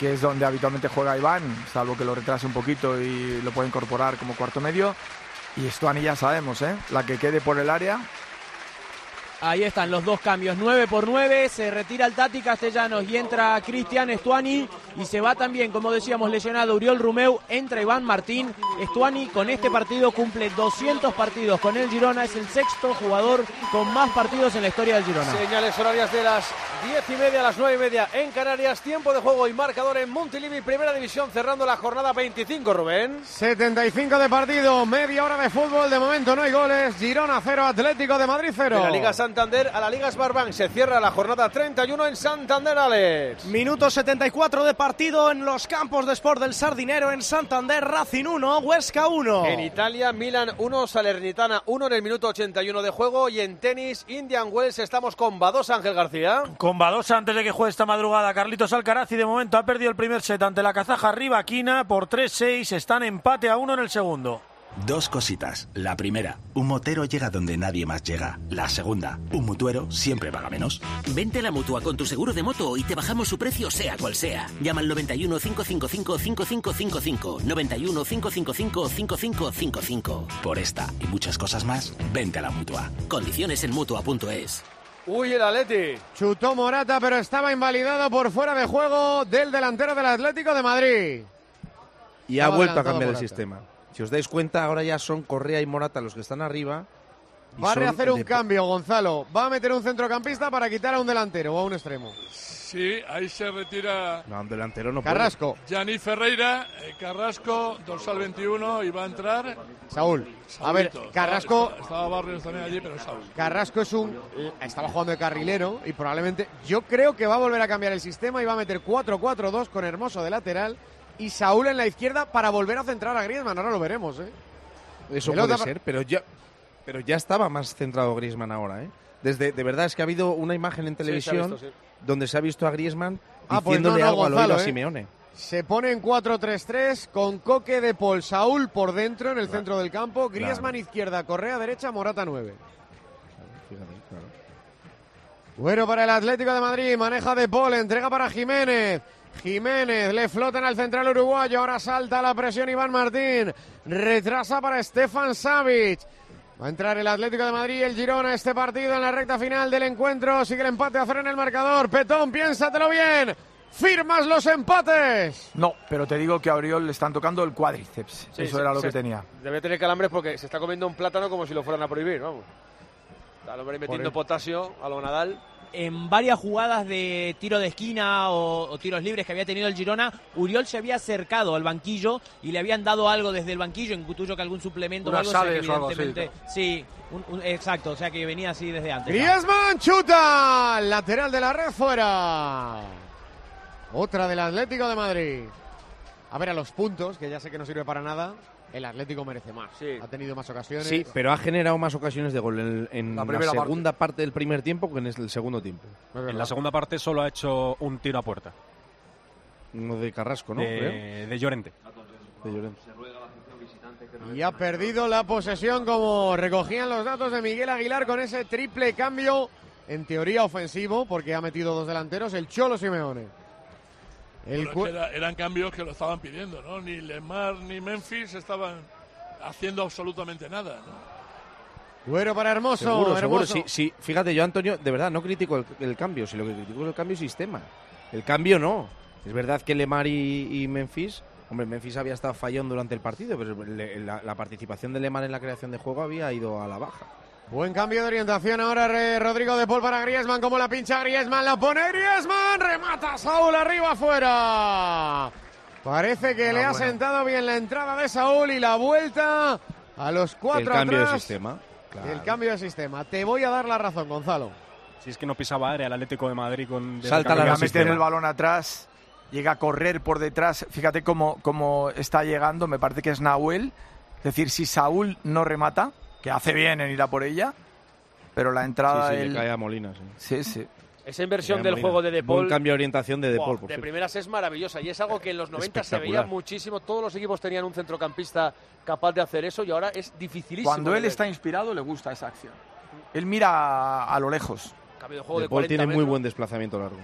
que es donde habitualmente juega Iván, salvo que lo retrase un poquito y lo puede incorporar como cuarto medio. Y Stuani ya sabemos, ¿eh? La que quede por el área. Ahí están los dos cambios. 9 por 9. Se retira el Tati Castellanos y entra Cristian Estuani. Y se va también, como decíamos, lesionado Uriol Rumeu. Entra Iván Martín. Estuani con este partido cumple 200 partidos con el Girona. Es el sexto jugador con más partidos en la historia del Girona. Señales horarias de las 10 y media a las 9 y media en Canarias. Tiempo de juego y marcador en Montilivi, primera división, cerrando la jornada 25, Rubén. 75 de partido, media hora de fútbol. De momento no hay goles. Girona 0, Atlético de Madrid 0. De la Liga Santander a la Liga Sbarbank se cierra la jornada 31 en Santander, Alex. Minuto 74 de partido en los campos de Sport del Sardinero en Santander, Racing 1, Huesca 1. En Italia, Milan 1, Salernitana 1 en el minuto 81 de juego. Y en tenis, Indian Wells, estamos con Badosa Ángel García. Con Badosa antes de que juegue esta madrugada Carlitos Alcaraz y de momento ha perdido el primer set ante la kazaja Rivaquina por 3-6. Están empate a uno en el segundo. Dos cositas. La primera, un motero llega donde nadie más llega. La segunda, un mutuero siempre paga menos. Vente a la mutua con tu seguro de moto y te bajamos su precio, sea cual sea. Llama al 91 555 5555. 91 555 5555. Por esta y muchas cosas más, vente a la mutua. Condiciones en mutua.es. Uy, el Atleti. Chutó Morata, pero estaba invalidado por fuera de juego del delantero del Atlético de Madrid. Y ha vuelto a cambiar el sistema. Si os dais cuenta, ahora ya son Correa y Morata los que están arriba. Va a rehacer un de- cambio, Gonzalo. Va a meter un centrocampista para quitar a un delantero o a un extremo. Sí, ahí se retira No, un delantero no. Carrasco. Gianni Ferreira, eh, Carrasco, dorsal 21, y va a entrar. Saúl. A ver. Carrasco. Estaba, estaba Barrios también allí, pero Saúl. Carrasco es un. Estaba jugando de carrilero y probablemente. Yo creo que va a volver a cambiar el sistema y va a meter 4-4-2 con Hermoso de lateral y Saúl en la izquierda para volver a centrar a Griezmann. Ahora lo veremos, ¿eh? Eso puede ser, pero ya, pero ya estaba más centrado Griezmann ahora, ¿eh? Desde, de verdad es que ha habido una imagen en televisión visto, sí. donde se ha visto a Griezmann Ah, pues diciéndole no, no, algo al oído a ¿eh? Simeone. Se pone en 4-3-3 con Coque de Paul, Saúl por dentro en el Claro. centro del campo, Griezmann Claro. izquierda, Correa derecha, Morata 9. Fíjate, claro. Bueno para el Atlético de Madrid, maneja de Paul, entrega para Jiménez. Jiménez le flotan al central uruguayo, ahora salta la presión Iván Martín, retrasa para Stefan Savic. Va a entrar el Atlético de Madrid y el Girona este partido en la recta final del encuentro. Sigue el empate a cero en el marcador. Petón, piénsatelo bien. ¿Firmas los empates? No, pero te digo que a Oriol le están tocando el cuádriceps. Sí, Eso sí, era lo se- que tenía. Debe tener calambres porque se está comiendo un plátano como si lo fueran a prohibir, vamos. Está el hombre metiendo potasio a lo Nadal. En varias jugadas de tiro de esquina o, o tiros libres que había tenido el Girona, Uriol se había acercado al banquillo y le habían dado algo desde el banquillo, intuyo que algún suplemento o algo, o sea que sales o algo así, evidentemente- sí, un- un- exacto, o sea que venía así desde antes. Griezmann chuta, lateral de la red fuera. Otra del Atlético de Madrid. A ver, a los puntos, que ya sé que no sirve para nada, el Atlético merece más. Ha tenido más ocasiones. Sí, pero ha generado más ocasiones de gol en, en La la, primera parte. segunda parte. del primer tiempo que en el segundo tiempo. En la segunda parte solo ha hecho un tiro a puerta. Uno de Carrasco, ¿no? Creo. De Llorente. De Llorente. Y ha perdido la posesión como recogían los datos de Miguel Aguilar con ese triple cambio, en teoría ofensivo, porque ha metido dos delanteros, el Cholo Simeone. El Bueno, es cu- que era- eran cambios que lo estaban pidiendo, ¿no? Ni Lemar ni Memphis estaban haciendo absolutamente nada, ¿no? Güero para Hermoso. Seguro, seguro. Sí, sí. Fíjate, yo, Antonio, de verdad, no critico el, el cambio, si lo que critico es el cambio de sistema. El cambio no. Es verdad que Lemar y, y Memphis, hombre, Memphis había estado fallón durante el partido, pero le- la, la participación de Lemar en la creación de juego había ido a la baja. Buen cambio de orientación ahora re- Rodrigo de Paul para Griezmann, como la pincha Griezmann, la pone Griezmann, remata Saúl arriba afuera. Parece que le ha sentado bien la entrada de Saúl y la vuelta a los cuatro el cambio atrás. de sistema. claro. El cambio de sistema. Te voy a dar la razón, Gonzalo. Si es que no pisaba área el Atlético de Madrid con... desde Salta la de meter el balón atrás, llega a correr por detrás. Fíjate cómo, cómo está llegando, me parece que es Nahuel. Es decir, si Saúl no remata, que hace bien en ir a por ella, pero la entrada Sí, sí, le él- cae a Molina, sí. Sí, sí. Esa inversión del juego de De Buen Paul. cambio de orientación de De Buah, Paul, por de primeras es maravillosa y es algo que en los 90 se veía muchísimo. Todos los equipos tenían un centrocampista capaz de hacer eso y ahora es dificilísimo. Cuando él está inspirado, le gusta esa acción. Él mira a, a lo lejos. Cambio de juego De de Paul 40 tiene muy metros. buen desplazamiento largo.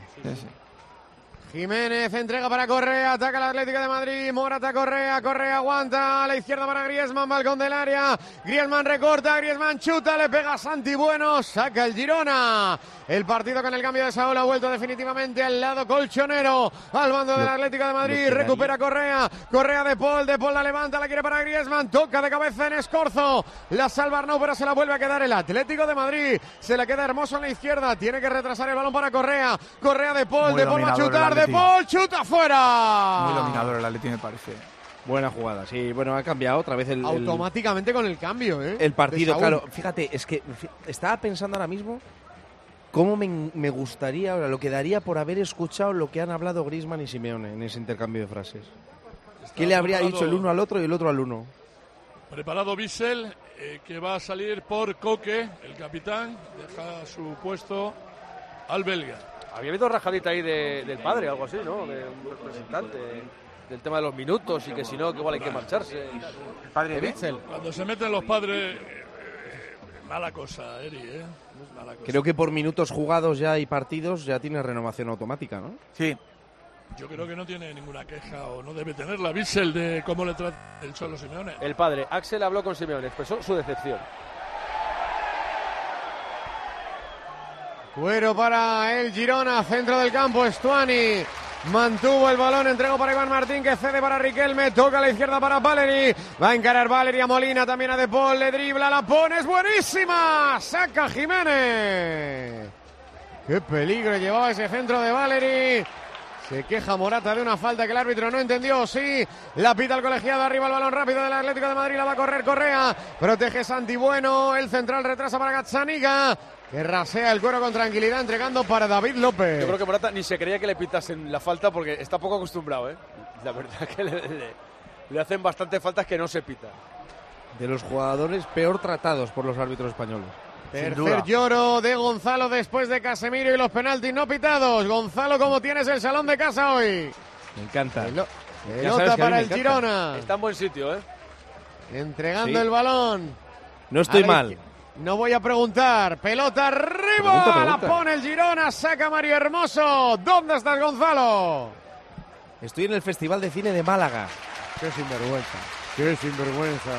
Jiménez entrega para Correa, ataca el Atlético de Madrid, Morata Correa, Correa aguanta, a la izquierda para Griezmann, balcón del área, Griezmann recorta, Griezmann chuta, le pega a Santi Bueno, saca el Girona. El partido con el cambio de Saúl ha vuelto definitivamente al lado colchonero, al bando del Atlético de Madrid, recupera Correa, Correa de Paul, de Paul la levanta, la quiere para Griezmann, toca de cabeza en Escorzo, la salva Arnau, pero se la vuelve a quedar el Atlético de Madrid, se la queda hermoso en la izquierda, tiene que retrasar el balón para Correa, Correa de Paul, Muy de Paul va a chutar, de. Paul chuta fuera. Muy dominador el Atleti, me parece. Buena jugada, sí. Bueno, ha cambiado otra vez el, el- Automáticamente con el cambio, ¿eh? el partido. Claro, fíjate, es que estaba pensando ahora mismo cómo me, me gustaría, ahora lo que daría por haber escuchado lo que han hablado Griezmann y Simeone en ese intercambio de frases. ¿Qué le habría preparado- dicho el uno al otro y el otro al uno? Preparado Bissell, eh, que va a salir por Coque, el capitán, deja su puesto al belga. Había habido rajadita ahí de- del padre, algo así, ¿no? De un representante. Del tema de los minutos y que si no, que igual hay que marcharse. padre de Bitzel. Cuando se meten los padres, eh, eh, mala cosa, Eri, ¿eh? Mala cosa. Creo que por minutos jugados ya y partidos ya tiene renovación automática, ¿no? Sí. Yo creo que no tiene ninguna queja o no debe tenerla Bissell de cómo le trata el Cholo Simeone. El padre, Axel habló con Simeone, expresó su decepción. Cuero para el Girona, centro del campo, Estuani. Mantuvo el balón, entregó para Iván Martín que cede para Riquelme, toca a la izquierda para Valeri, va a encarar Valeri a Molina, también a De Paul, le dribla, la pone, es buenísima, saca Jiménez. Qué peligro llevaba ese centro de Valeri. Se queja Morata de una falta que el árbitro no entendió. Sí, la pita el colegiado. Arriba el balón rápido del Atlético de Madrid. La va a correr Correa. Protege Santi Bueno. El central retrasa para Gazzaniga. Que rasea el cuero con tranquilidad, entregando para David López. Yo creo que Morata ni se creía que le pitasen la falta porque está poco acostumbrado, ¿eh? La verdad que le, le- le hacen bastantes faltas que no se pita. De los jugadores peor tratados por los árbitros españoles. Tercer lloro de Gonzalo después de Casemiro y los penaltis no pitados. Gonzalo, ¿cómo tienes el salón de casa hoy? Me encanta. Pelota para el encanta. Girona. Está en buen sitio, ¿eh? Entregando Sí. el balón. No estoy mal. No voy a preguntar. Pelota arriba. Pregunta, pregunta. La pone el Girona. Saca Mario Hermoso. ¿Dónde estás, Gonzalo? Estoy en el Festival de Cine de Málaga. Qué sinvergüenza. Qué sinvergüenza.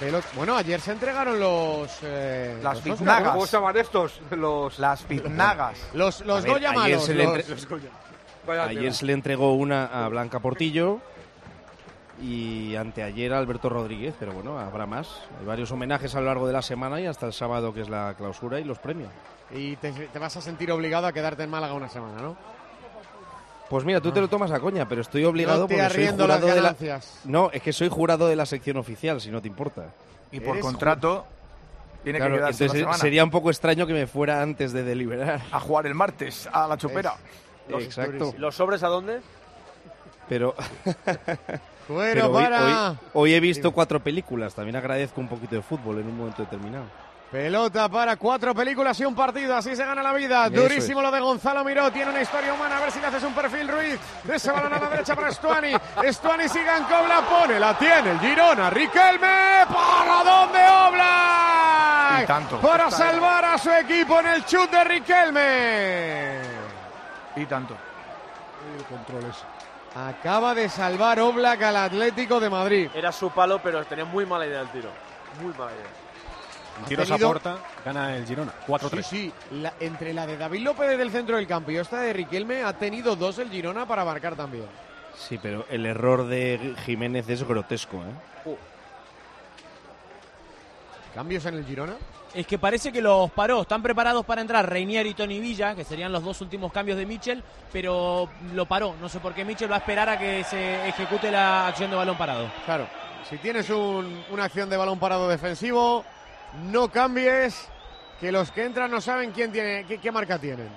Pelota- Bueno, ayer se entregaron los. eh, Las los. ¿Cómo se llaman estos? Los... Las biznagas. Los, los A ver, Goya ayer malos. se le los- entre- los Goya. Ayer se le entregó una a Blanca Portillo y anteayer Alberto Rodríguez, pero bueno, habrá más. Hay varios homenajes a lo largo de la semana y hasta el sábado que es la clausura y los premios. Y te, te vas a sentir obligado a quedarte en Málaga una semana, ¿no? Pues mira, tú te lo tomas a coña, pero estoy obligado No te porque soy jurado de la... No, es que soy jurado de la sección oficial, si no te importa. Y por contrato tiene Claro, que quedarse entonces una sería un poco extraño que me fuera antes de deliberar. A jugar el martes, a la chopera. Exacto. ¿Los sobres a dónde? Pero, Bueno, pero hoy, para. hoy- hoy he visto cuatro películas. También agradezco un poquito de fútbol en un momento determinado. Pelota para cuatro películas y un partido, así se gana la vida. Eso Durísimo lo de Gonzalo Miró, tiene una historia humana, a ver si le haces un perfil Ruiz. De ese balón a la derecha para Estuani. Estuani sigue en la pone, la tiene el Girona. Riquelme, ¿para dónde Oblak? Y tanto. Para salvar a su equipo en el chut de Riquelme. Y tanto. Controles. Acaba de salvar Oblak al Atlético de Madrid. Era su palo, pero tenía muy mala idea el tiro. Muy mala idea. Tiros a tenido- puerta, gana el Girona. 4-3. Sí, sí. La- entre la de David López desde el centro del campo y esta de Riquelme ha tenido dos el Girona para marcar también. Sí, pero el error de Jiménez es grotesco, ¿eh? ¿Cambios en el Girona? Es que parece que los paró. Están preparados para entrar Reinier y Tony Villa, que serían los dos últimos cambios de Mitchell, pero lo paró. No sé por qué Mitchell va a esperar a que se ejecute la acción de balón parado. Claro, si tienes un- una acción de balón parado defensivo, no cambies, que los que entran no saben quién tiene, qué, qué marca tienen.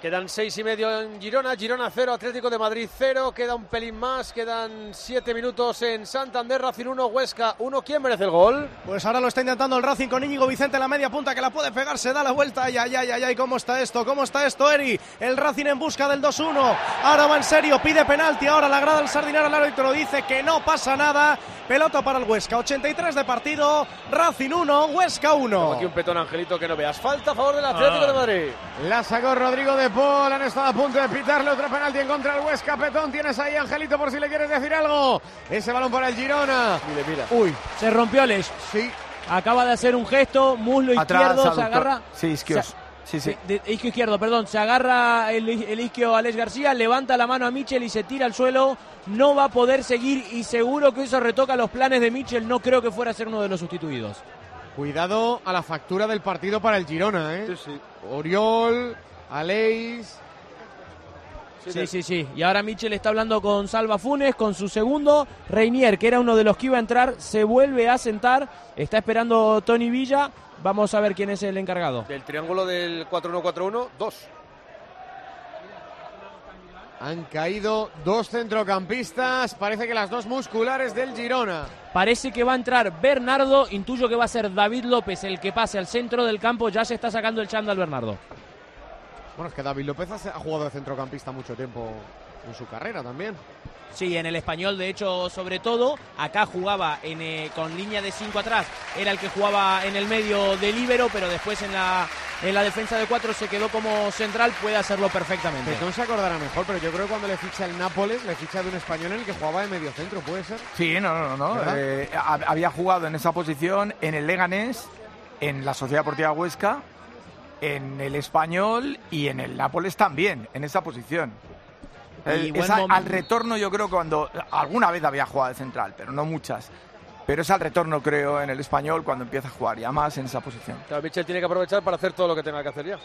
Quedan seis y medio en Girona, Girona cero, Atlético de Madrid cero, queda un pelín más, quedan siete minutos en Santander, Racing 1, Huesca 1. ¿Quién merece el gol? Pues ahora lo está intentando el Racing con Íñigo Vicente en la media punta que la puede pegar, se da la vuelta. Ay, ay, ay, ay, ay, ¿cómo está esto? ¿Cómo está esto, Eri? El Racing en busca del 2-1. Ahora va en serio, pide penalti. Ahora la grada del Sardinero, el árbitro dice que no pasa nada. Pelota para el Huesca, 83 de partido. Racing 1, Huesca 1. Aquí un petón Angelito que no veas. Falta a favor del Atlético de Madrid. La sacó Rodrigo de Paul, han estado a punto de pitarle otro penalti en contra del Huesca. Petón, tienes ahí, Angelito, por si le quieres decir algo. Ese balón para el Girona. Mire, mira. Uy, se rompió Lesh. Sí. Acaba de hacer un gesto, muslo Atrás, izquierdo, se agarra. Sí, isquios. se- Sí, sí. de- de- isquio izquierdo, perdón. Se agarra el, el isquio a Alex García, levanta la mano a Mitchell y se tira al suelo. No va a poder seguir y seguro que eso retoca los planes de Mitchell. No creo que fuera a ser uno de los sustituidos. Cuidado a la factura del partido para el Girona, ¿eh? Oriol, Aleix. Sí, sí, sí. Y ahora Mitchell está hablando con Salva Funes, con su segundo. Reinier, que era uno de los que iba a entrar, se vuelve a sentar. Está esperando Tony Villa. Vamos a ver quién es el encargado. Del triángulo del 4-1-4-1, dos. Han caído dos centrocampistas, parece que las dos musculares del Girona. Parece que va a entrar Bernardo. Intuyo que va a ser David López el que pase al centro del campo. Ya se está sacando el chándal Bernardo. Bueno, es que David López ha jugado de centrocampista mucho tiempo en su carrera también. Sí, en el español, de hecho, sobre todo. Acá jugaba en, eh, con línea de 5 atrás. Era el que jugaba en el medio del líbero, pero después en la, en la defensa de 4 se quedó como central. Puede hacerlo perfectamente. Petón se acordará mejor, pero yo creo que cuando le ficha el Nápoles, le ficha de un español en el que jugaba de medio centro, ¿puede ser? Sí, no, no, no. no. Eh, hab- había jugado en esa posición en el Leganés, en la Sociedad Deportiva Huesca, en el Español y en el Nápoles también, en esa posición. El- es al, retorno yo creo cuando alguna vez había jugado de central, pero no muchas. Pero es al retorno creo en el español cuando empieza a jugar, ya más en esa posición. Claro, Mitchell tiene que aprovechar para hacer todo lo que tenga que hacer ya.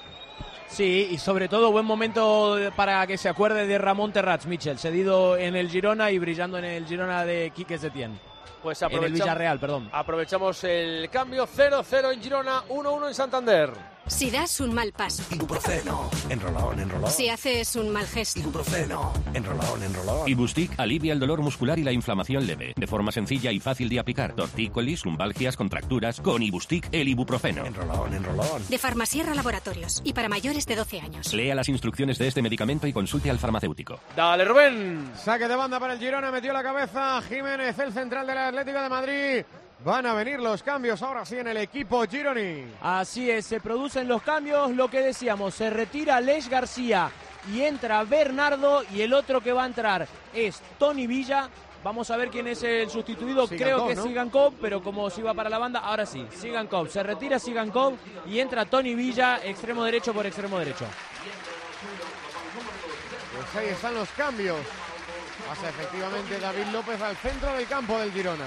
Sí, y sobre todo buen momento para que se acuerde de Ramón Terrats, Michel, cedido en el Girona y brillando en el Girona de Quique Setién. Pues En el aprovechamos, Villarreal, perdón. aprovechamos el cambio 0-0 en Girona, 1-1 en Santander. Si das un mal paso, Ibuprofeno. Enrolón, enrolón. si haces un mal gesto, Ibuprofeno. Enrolón, enrolón. Ibustic alivia el dolor muscular y la inflamación leve, de forma sencilla y fácil de aplicar. Tortícolis, lumbalgias, contracturas, con Ibustic el ibuprofeno. Enrolón, enrolón. de Farmasierra Laboratorios y para mayores de 12 años. Lea las instrucciones de este medicamento y consulte al farmacéutico. Dale, Rubén. Saque de banda para el Girona, metió la cabeza Jiménez, el central del Atlético de Madrid. Van a venir los cambios ahora sí en el equipo Gironi. Así es, se producen los cambios, lo que decíamos, se retira Lesh García, y entra Bernardo y el otro que va a entrar es Tony Villa. Vamos a ver quién es el sustituido. Sigankov, Creo que es ¿no? Sigankov, pero como si va para la banda, ahora sí. Sigankov. Se retira Sigankov y entra Tony Villa, extremo derecho por extremo derecho. Pues ahí están los cambios. Pasa efectivamente David López al centro del campo del Girona.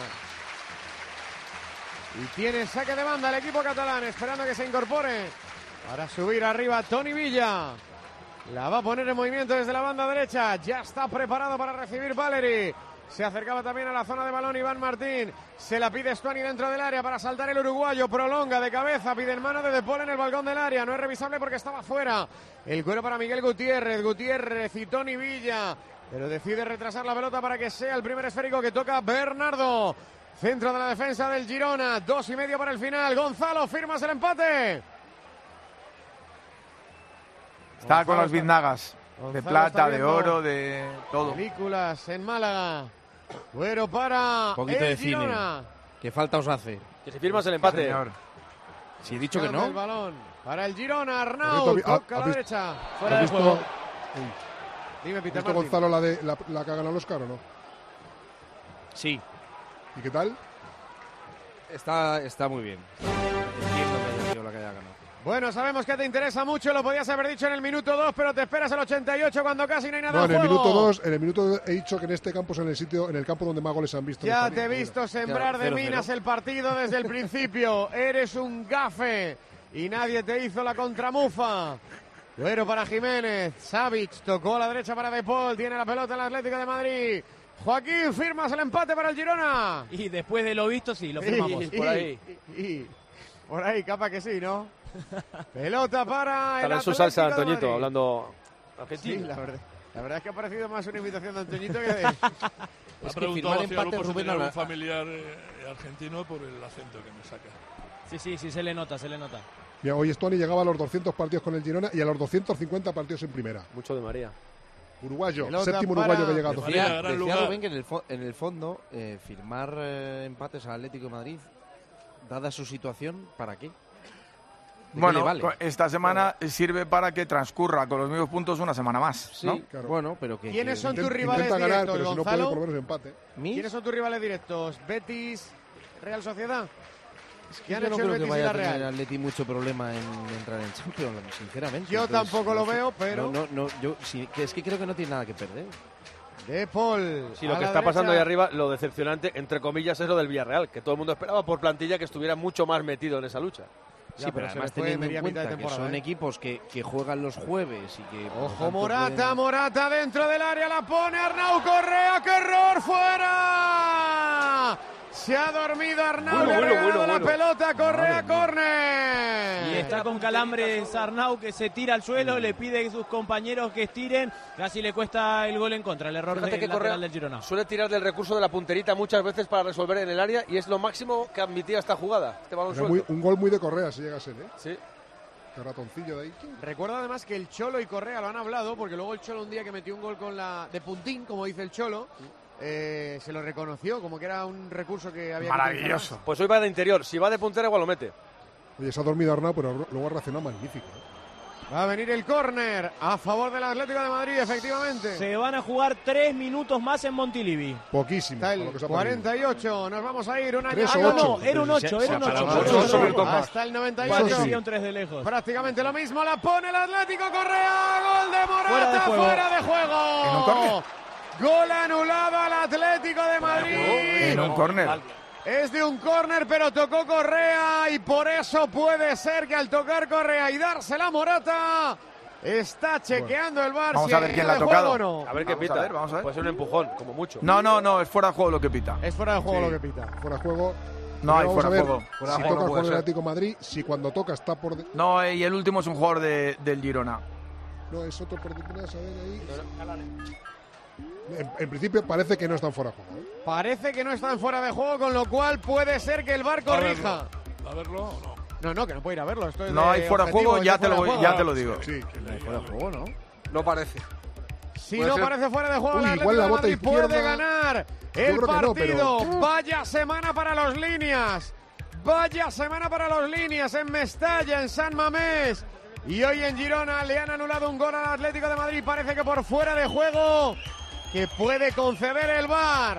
Y tiene saque de banda el equipo catalán, esperando que se incorpore para subir arriba Tony Villa. La va a poner en movimiento desde la banda derecha. Ya está preparado para recibir Valeri. Se acercaba también a la zona de balón Iván Martín. Se la pide Stuani dentro del área para saltar el uruguayo. Prolonga de cabeza. Pide en mano de De Paul en el balcón del área. No es revisable porque estaba fuera. El cuero para Miguel Gutiérrez. Gutiérrez y Tony Villa. Pero decide retrasar la pelota para que sea el primer esférico que toca Bernardo. Centro de la defensa del Girona. Dos y medio para el final. Gonzalo, firmas el empate. Está con Gonzalo las biznagas. De plata, de oro, de todo. Películas en Málaga. Cuero para Un poquito el de cine. Girona. ¿Qué falta os hace? Que si firmas el empate. Señor. Si he dicho que no. El balón para el Girona. Arnau cierto, ¿ha- toca a la derecha. ¿Has Fuera de visto- juego. Dime, ¿has Peter. Gonzalo la, de, la, la que ha ganado el Oscar o no? Sí, ¿Y qué tal? está, está muy bien. La que haya ganado. Bueno, sabemos que te interesa mucho, lo podías haber dicho en el minuto 2, pero te esperas el 88 cuando casi no hay nada No, en en el minuto 2, en el minuto dos he dicho que en este campo es en el sitio, en el campo donde más goles han visto. Ya te he visto sembrar de cero, minas cero. el partido desde el principio. Eres un gafe y nadie te hizo la contramufa. Duero para Jiménez. Savic tocó a la derecha para De Paul. Tiene la pelota el Atlético de Madrid. Joaquín, firmas el empate para el Girona. Y después de lo visto, sí, lo firmamos. Y- por ahí. y- y- por ahí, capa que sí, ¿no? Pelota para el Está en su salsa, Antoñito, Madrid. hablando Sí, argentino. la verdad. La verdad es que ha parecido más una invitación de Antoñito que de... Ha Es que preguntado firmar empate, si Rubén, la- familiar eh, argentino por el acento que me saca. Sí, sí, sí, se le nota, se le nota. Mira, hoy Stoni llegaba a los 200 partidos con el Girona y a los 250 partidos en primera. Mucho de María. Uruguayo, séptimo para- uruguayo que llega a De 200. María, Decía, decía. Rubén que en el, fo- en el fondo eh, firmar eh, empates al Atlético de Madrid, dada su situación, ¿para qué? ¿De qué Bueno, le vale? esta semana sirve para que transcurra con los mismos puntos una semana más. Sí, ¿no? Claro. bueno, pero que... ¿Quiénes que- son tus rivales intenta ganar, directos, pero si no puede, Gonzalo? por lo menos empate. ¿Mis? ¿Quiénes son tus rivales directos? Betis, Real Sociedad. Es que ¿Qué han yo no hecho el creo que vaya a tener Real? Atleti mucho problema en entrar en Champions, sinceramente. Yo Entonces, tampoco lo veo, pero- No, no, no, yo sí, es que creo que no tiene nada que perder. De Paul. Sí, lo a que la está pasando ahí arriba, lo decepcionante, entre comillas, es lo del Villarreal, que todo el mundo esperaba por plantilla que estuviera mucho más metido en esa lucha. Sí, Ya, pero, pero además teniendo media en cuenta que temporada, son ¿eh? equipos que, que juegan los jueves y que... Ojo Morata, pueden- Morata dentro del área, la pone Arnau Correa, ¡qué error! ¡Fuera! Se ha dormido Arnau, Bueno, le ha bueno, regalado bueno, la bueno. pelota, Correa, córner. Y está con calambres Arnau que se tira al suelo, le pide a sus compañeros que estiren, casi le cuesta el gol en contra, el error del que Correa del Girona. suele tirar del recurso de la punterita muchas veces para resolver en el área y es lo máximo que admitía esta jugada, este balón muy- un gol muy de Correa, si llega a ser, ¿eh? Sí. Qué ratoncillo de ahí. Recuerdo además que el Cholo y Correa lo han hablado, porque luego el Cholo un día que metió un gol con la de puntín, como dice el Cholo, eh, se lo reconoció como que era un recurso que había que Maravilloso. Pues hoy va de interior, si va de puntera igual lo mete. Oye, se ha dormido Arnau, pero luego ha reaccionado magnífico. ¿eh? Va a venir el córner a favor del Atlético de Madrid, efectivamente. Se van a jugar tres minutos más en Montilivi. Poquísimo. Está que el se ha perdido. 48, nos vamos a ir un año Ah, no, no, era un 8, era un Se- se 8. apagó. Ocho, ocho minutos más. Hasta el 98. Parecía sí. un 3 de lejos. Prácticamente lo mismo, la pone el Atlético Correa, gol de Morata, Fuera de juego. fuera de juego. Gol anulado al Atlético de Madrid. En un córner. Es de un córner, pero tocó Correa y por eso puede ser que al tocar Correa y dársela a Morata, está chequeando el Bar. Vamos si a ver hay quién la ha tocado. o no. A ver qué Vamos a pita. ver, vamos a ver. Puede ser un empujón, como mucho. No, no, no, es fuera de juego lo que pita. Es fuera de juego Sí. lo que pita. Fuera de juego. No hay fuera a de juego. Fuera Si juego toca no con el. Atlético Madrid, si cuando toca está por. de- No, eh, y el último es un jugador de- del Girona. No, es otro por detrás, a ver ahí. En, en principio parece que no están fuera de juego. ¿eh? Parece que no están fuera de juego, con lo cual puede ser que el Bar A verlo. corrija. ¿A verlo o no? No, no, que no puede ir a verlo. Esto es No de hay fuera de objetivo, juego, ya de te, lo, de juego. ya te lo digo. Sí, que Fuera de juego, ¿no? No parece. Si Puede no ser. parece fuera de juego, Uy, el igual Atlético la de bota Madrid puede izquierda. ganar Yo el no, partido. pero- Vaya semana para los líneas. Vaya semana para los líneas en Mestalla, en San Mamés. Y hoy en Girona le han anulado un gol al Atlético de Madrid. Parece que por fuera de juego que puede conceder el VAR.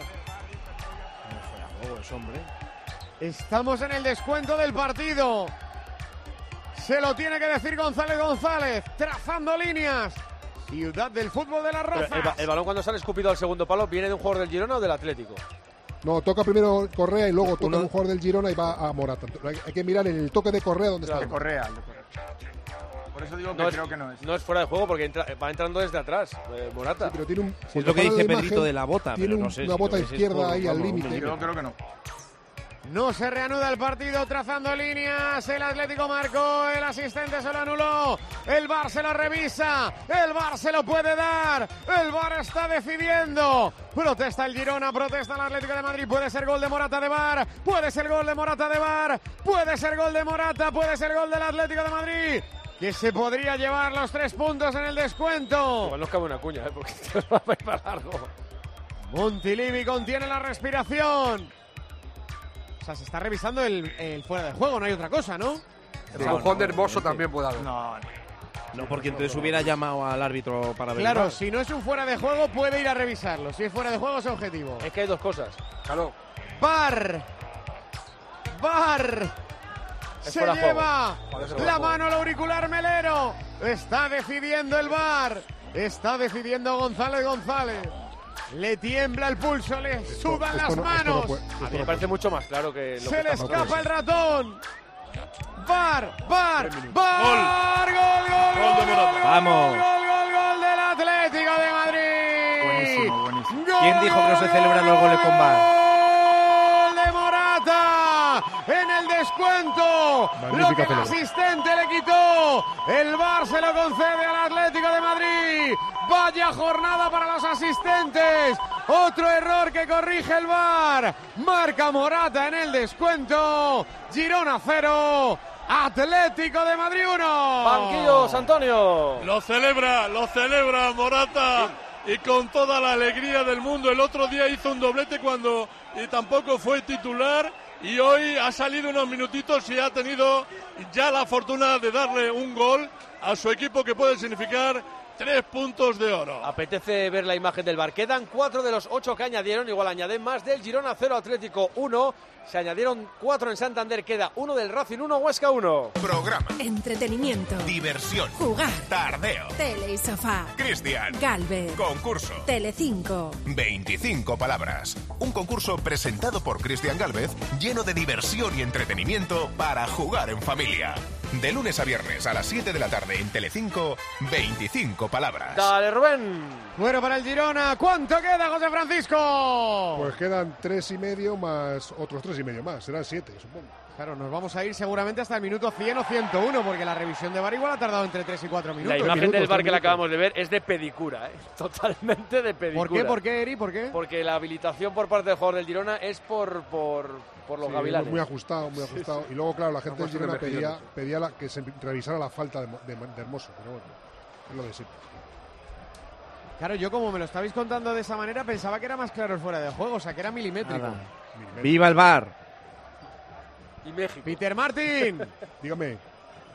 Estamos en el descuento del partido. Se lo tiene que decir González González, trazando líneas. Ciudad del fútbol de las Pero Rozas. el, ba- el balón cuando sale escupido al segundo palo viene de un jugador del Girona o del Atlético. No, toca primero Correa y luego toca Uno- un jugador del Girona y va a Morata. Hay, que mirar el toque de Correa donde está. De Correa, el de Correa. Por eso digo que No es, creo que no es. no es fuera de juego porque entra- va entrando desde atrás, eh, Morata. pero tiene un, Es lo que dice Pedrito de la bota, Tiene pero no sé una si bota es izquierda ahí al límite. Yo creo que no. No se reanuda el partido trazando líneas. El Atlético marcó, el asistente se lo anuló. El VAR se lo revisa. El VAR se lo puede dar. El VAR está decidiendo. Protesta el Girona, protesta el Atlético de Madrid. Puede ser gol de Morata de VAR. Puede ser gol de Morata de VAR. Puede ser gol de Morata. Puede ser gol del Atlético de Madrid. Que se podría llevar los tres puntos en el descuento. Igual nos cabe una cuña, ¿eh? porque esto va a ir para largo. Montilivi contiene la respiración. O sea, se está revisando el, el fuera de juego, no hay otra cosa, ¿no? El Juan de Hermoso también puede haber. No, No, porque entonces hubiera llamado al árbitro para ver. Claro, si no es un fuera de juego, puede ir a revisarlo. Si es fuera de juego, es objetivo. Es que hay dos cosas. Claro. ¡Bar! ¡Bar! Es Se lleva la mano al auricular Melero. Está decidiendo el bar. Está decidiendo González González. Le tiembla el pulso, le sudan las manos. A mí me parece mucho más claro que lo Se que le escapa el ratón. Bar, bar, bar, gol, gol, Gol de Morata. Vamos. gol, gol, gol del Atlético de Madrid. Buenísimo, buenísimo. ¿Quién dijo que no se celebran los goles con VAR? Gol de Morata el descuento. Lo que el asistente le quitó. El VAR se lo concede al Atlético de Madrid. Vaya jornada para los asistentes. Otro error que corrige el VAR. Marca Morata en el descuento. Girona 0. Atlético de Madrid 1. Banquillos, Antonio. Lo celebra, lo celebra Morata y con toda la alegría del mundo. El otro día hizo un doblete cuando y tampoco fue titular y hoy ha salido unos minutitos y ha tenido ya la fortuna de darle un gol a su equipo que puede significar tres puntos de oro. Apetece ver la imagen del bar. Quedan cuatro de los ocho que añadieron. Igual añaden más del Girona 0 Atlético 1. Se añadieron cuatro en Santander. Queda uno del Racing 1 Huesca 1. Programa. Entretenimiento. Diversión. Jugar. Tardeo. Tele y sofá. Cristian. Galvez. Concurso. Telecinco. 25 palabras. Un concurso presentado por Cristian Galvez lleno de diversión y entretenimiento para jugar en familia. De lunes a viernes a las 7 de la tarde en Telecinco, 25 palabras. Dale, Rubén. Bueno para el Girona. ¿Cuánto queda, José Francisco? Pues quedan tres y medio más otros tres y medio más. Serán siete, supongo. Claro, nos vamos a ir seguramente hasta el minuto 100 o 101, porque la revisión de VAR igual ha tardado entre 3 y 4 minutos. La imagen minutos, del bar tres que minutos. acabamos de ver es de pedicura, ¿eh? totalmente de pedicura. ¿Por qué? ¿Por qué, Eri? ¿Por qué? Porque la habilitación por parte del jugador del Girona es por, por, por los Sí, gavilanes. muy ajustado, muy ajustado. Y luego, claro, la gente puesto Girona pedía, pedía la- que se revisara la falta de, Mo- de, de Hermoso. Pero bueno, es lo de siempre. Claro, yo como me lo estabais contando de esa manera, pensaba que era más claro el fuera de juego, o sea, que era milimétrico. ¡Viva el bar! Y México. Peter Martin, Dígame.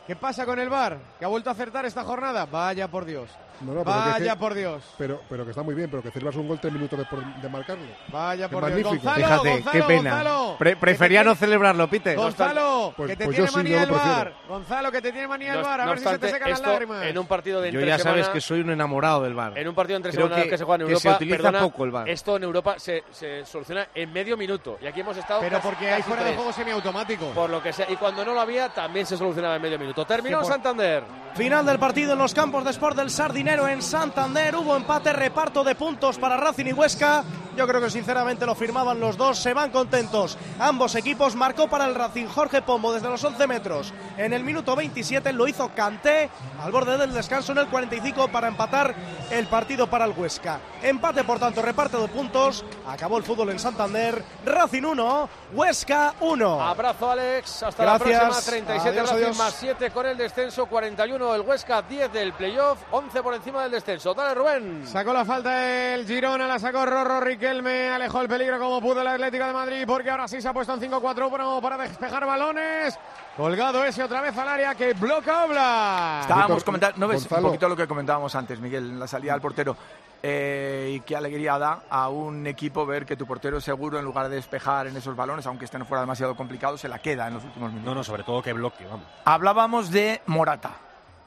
¿qué pasa con el VAR? ¿Que ha vuelto a acertar esta jornada? Vaya por Dios. No, no, pero que- Vaya que- por Dios. Pero, pero que está muy bien, pero que celebras un gol tres minutos de, por- de marcarlo. Vaya por Dios. magnífico. Gonzalo, Fíjate, Gonzalo, qué pena. Gonzalo, Pre- que prefería no celebrarlo, Peter. Gonzalo, Pues- que te pues yo tiene sí, manía el. VAR. Gonzalo, que te tiene manía el No- VAR. A no ver si se te secan las esto lágrimas. en un partido de Yo ya sabes que soy un enamorado del bar. En un partido entre semanas que, se juega en que Europa, se utiliza perdona, poco el VAR. esto en Europa se, se soluciona en medio minuto. Y aquí hemos estado Pero casi- porque hay fuera de juego semiautomático. Por lo que sea. Y cuando no lo había, también se solucionaba en medio minuto. Terminó Que por- Santander. Final del partido en los campos de Sport del Sardinero en Santander. Hubo empate, reparto de puntos para Racing y Huesca. Yo creo que sinceramente lo firmaban los dos. Se van contentos. Ambos equipos marcó para el Racing Jorge Pombo desde los 11 metros. En el minuto 27 lo hizo Canté al borde del descanso en el 45 para empatar el partido para el Huesca. Empate, por tanto, reparto de puntos. Acabó el fútbol en Santander. Racing 1, Huesca 1. Abrazo, Alex. Hasta Gracias. la próxima. 37 Adiós, Racing adiós. más 7 con el descenso. 41 el Huesca, 10 del playoff. 11 por encima del descenso. Dale, Rubén. Sacó la falta el Girona, la sacó Rorro Riquelme. Riquelme alejó el peligro como pudo el Atlético de Madrid porque ahora sí se ha puesto en 5-4-1 para despejar balones. Colgado ese otra vez al área que bloca Obla. Estábamos comentando, ¿no ves Gonzalo. un poquito lo que comentábamos antes, Miguel, en la salida del portero? Eh, y qué alegría da a un equipo ver que tu portero seguro, en lugar de despejar en esos balones, aunque este no fuera demasiado complicado, se la queda en los últimos minutos. No, no, sobre todo que bloque, vamos. Hablábamos de Morata,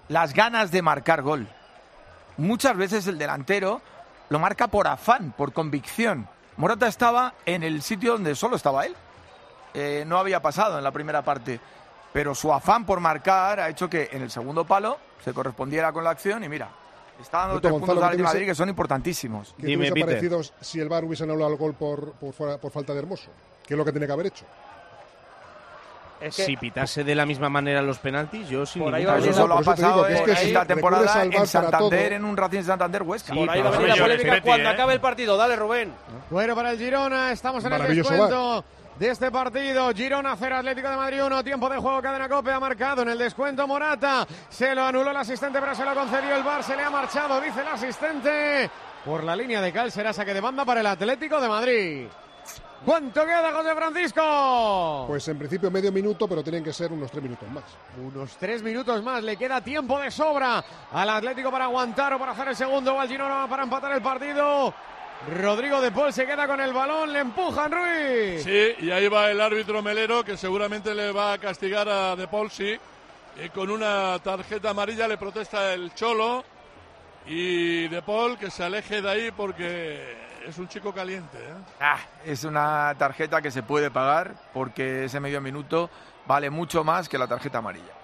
las ganas de marcar gol. Muchas veces el delantero lo marca por afán, por convicción. Morata estaba en el sitio donde solo estaba él. Eh, no había pasado en la primera parte. Pero su afán por marcar ha hecho que en el segundo palo se correspondiera con la acción y mira, está dando Beto tres Gonzalo, puntos al ¿qué te Real Madrid que son importantísimos. ¿Qué te hubiese parecido si el VAR hubiese anulado el gol por, por, por falta de Hermoso? ¿Qué es lo que tiene que haber hecho? Si pitase de la misma manera los penaltis, yo sin Por ahí va a. Eso lo ha por eso te pasado digo que es en que esta temporada en Santander, en un Racing Santander Huesca. Por ahí va a venir la polémica cuando acabe el partido. Dale, Rubén. Bueno, para el Girona, estamos en el descuento de este partido. Girona 0, Atlético de Madrid 1, tiempo de juego, cadena cope ha marcado en el descuento Morata. Se lo anuló el asistente, pero se lo concedió el Bar, se le ha marchado, dice el asistente. Por la línea de cal será saque de banda para el Atlético de Madrid. ¿Cuánto queda, José Francisco? Pues en principio medio minuto, pero tienen que ser unos tres minutos más. Unos tres minutos más, le queda tiempo de sobra al Atlético para aguantar o para hacer el segundo, o al Girona para empatar el partido. Rodrigo de Paul se queda con el balón, le empujan Ruiz. Sí, y ahí va el árbitro Melero que seguramente le va a castigar a De Paul, sí. Y con una tarjeta amarilla le protesta el Cholo y De Paul que se aleje de ahí porque es un chico caliente. ¿eh? Ah, es una tarjeta que se puede pagar porque ese medio minuto vale mucho más que la tarjeta amarilla.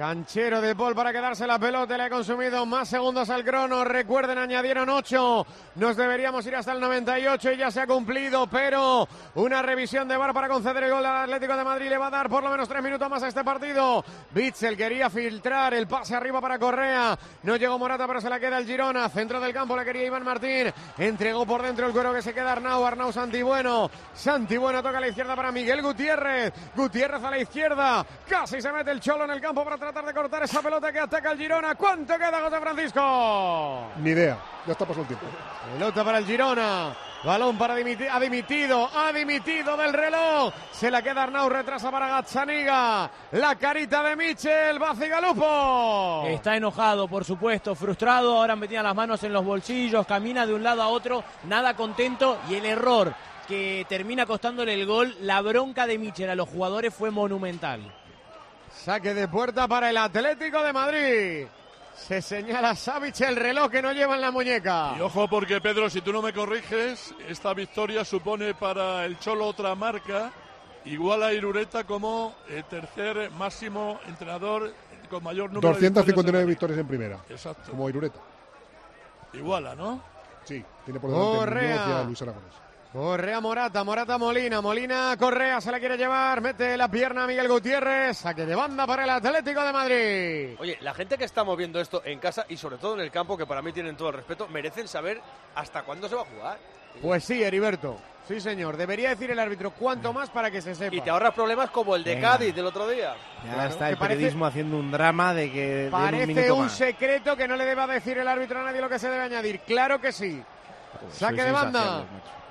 Canchero de Paul para quedarse la pelota, le ha consumido más segundos al crono. Recuerden, añadieron 8. Nos deberíamos ir hasta el 98 y ya se ha cumplido, pero una revisión de VAR para conceder el gol al Atlético de Madrid le va a dar por lo menos tres minutos más a este partido. Bitzel quería filtrar el pase arriba para Correa. No llegó Morata, pero se la queda el Girona. Centro del campo la quería Iván Martín. Entregó por dentro el cuero que se queda Arnau. Arnau Santibueno. Santibueno toca a la izquierda para Miguel Gutiérrez. Gutiérrez a la izquierda. Casi se mete el cholo en el campo para tratar de cortar esa pelota que ataca el Girona. ¿Cuánto queda, José Francisco? Ni idea. Ya está pasado el tiempo. Pelota para el Girona. Balón para dimiti- ha dimitido, ha dimitido del reloj. Se la queda Arnau, retrasa para Gazzaniga. La carita de Michel, Bacigalupo. Está enojado, por supuesto, frustrado, ahora metía las manos en los bolsillos, camina de un lado a otro, nada contento y el error que termina costándole el gol, la bronca de Michel a los jugadores fue monumental. Saque de puerta para el Atlético de Madrid. Se señala Savic el reloj que no lleva en la muñeca. Y ojo porque Pedro, si tú no me corriges, esta victoria supone para el Cholo otra marca, igual a Irureta como el tercer máximo entrenador con mayor número de 259 victorias en primera. Exacto. Como Irureta. Iguala, ¿no? Sí, tiene por delante Luis Aragonés. Correa Morata, Morata Molina, Molina Correa se la quiere llevar, mete la pierna a Miguel Gutiérrez, saque de banda para el Atlético de Madrid. Oye, la gente que estamos viendo esto en casa y sobre todo en el campo, que para mí tienen todo el respeto, merecen saber hasta cuándo se va a jugar. Pues sí, Heriberto. Sí, señor. Debería decir el árbitro cuánto más para que se sepa. Y te ahorras problemas como el de Venga. Cádiz del otro día. Ya Claro, está el parece- periodismo haciendo un drama de que un Parece un más. secreto que no le deba decir el árbitro a nadie lo que se debe añadir. Claro que sí. Saque sois de banda.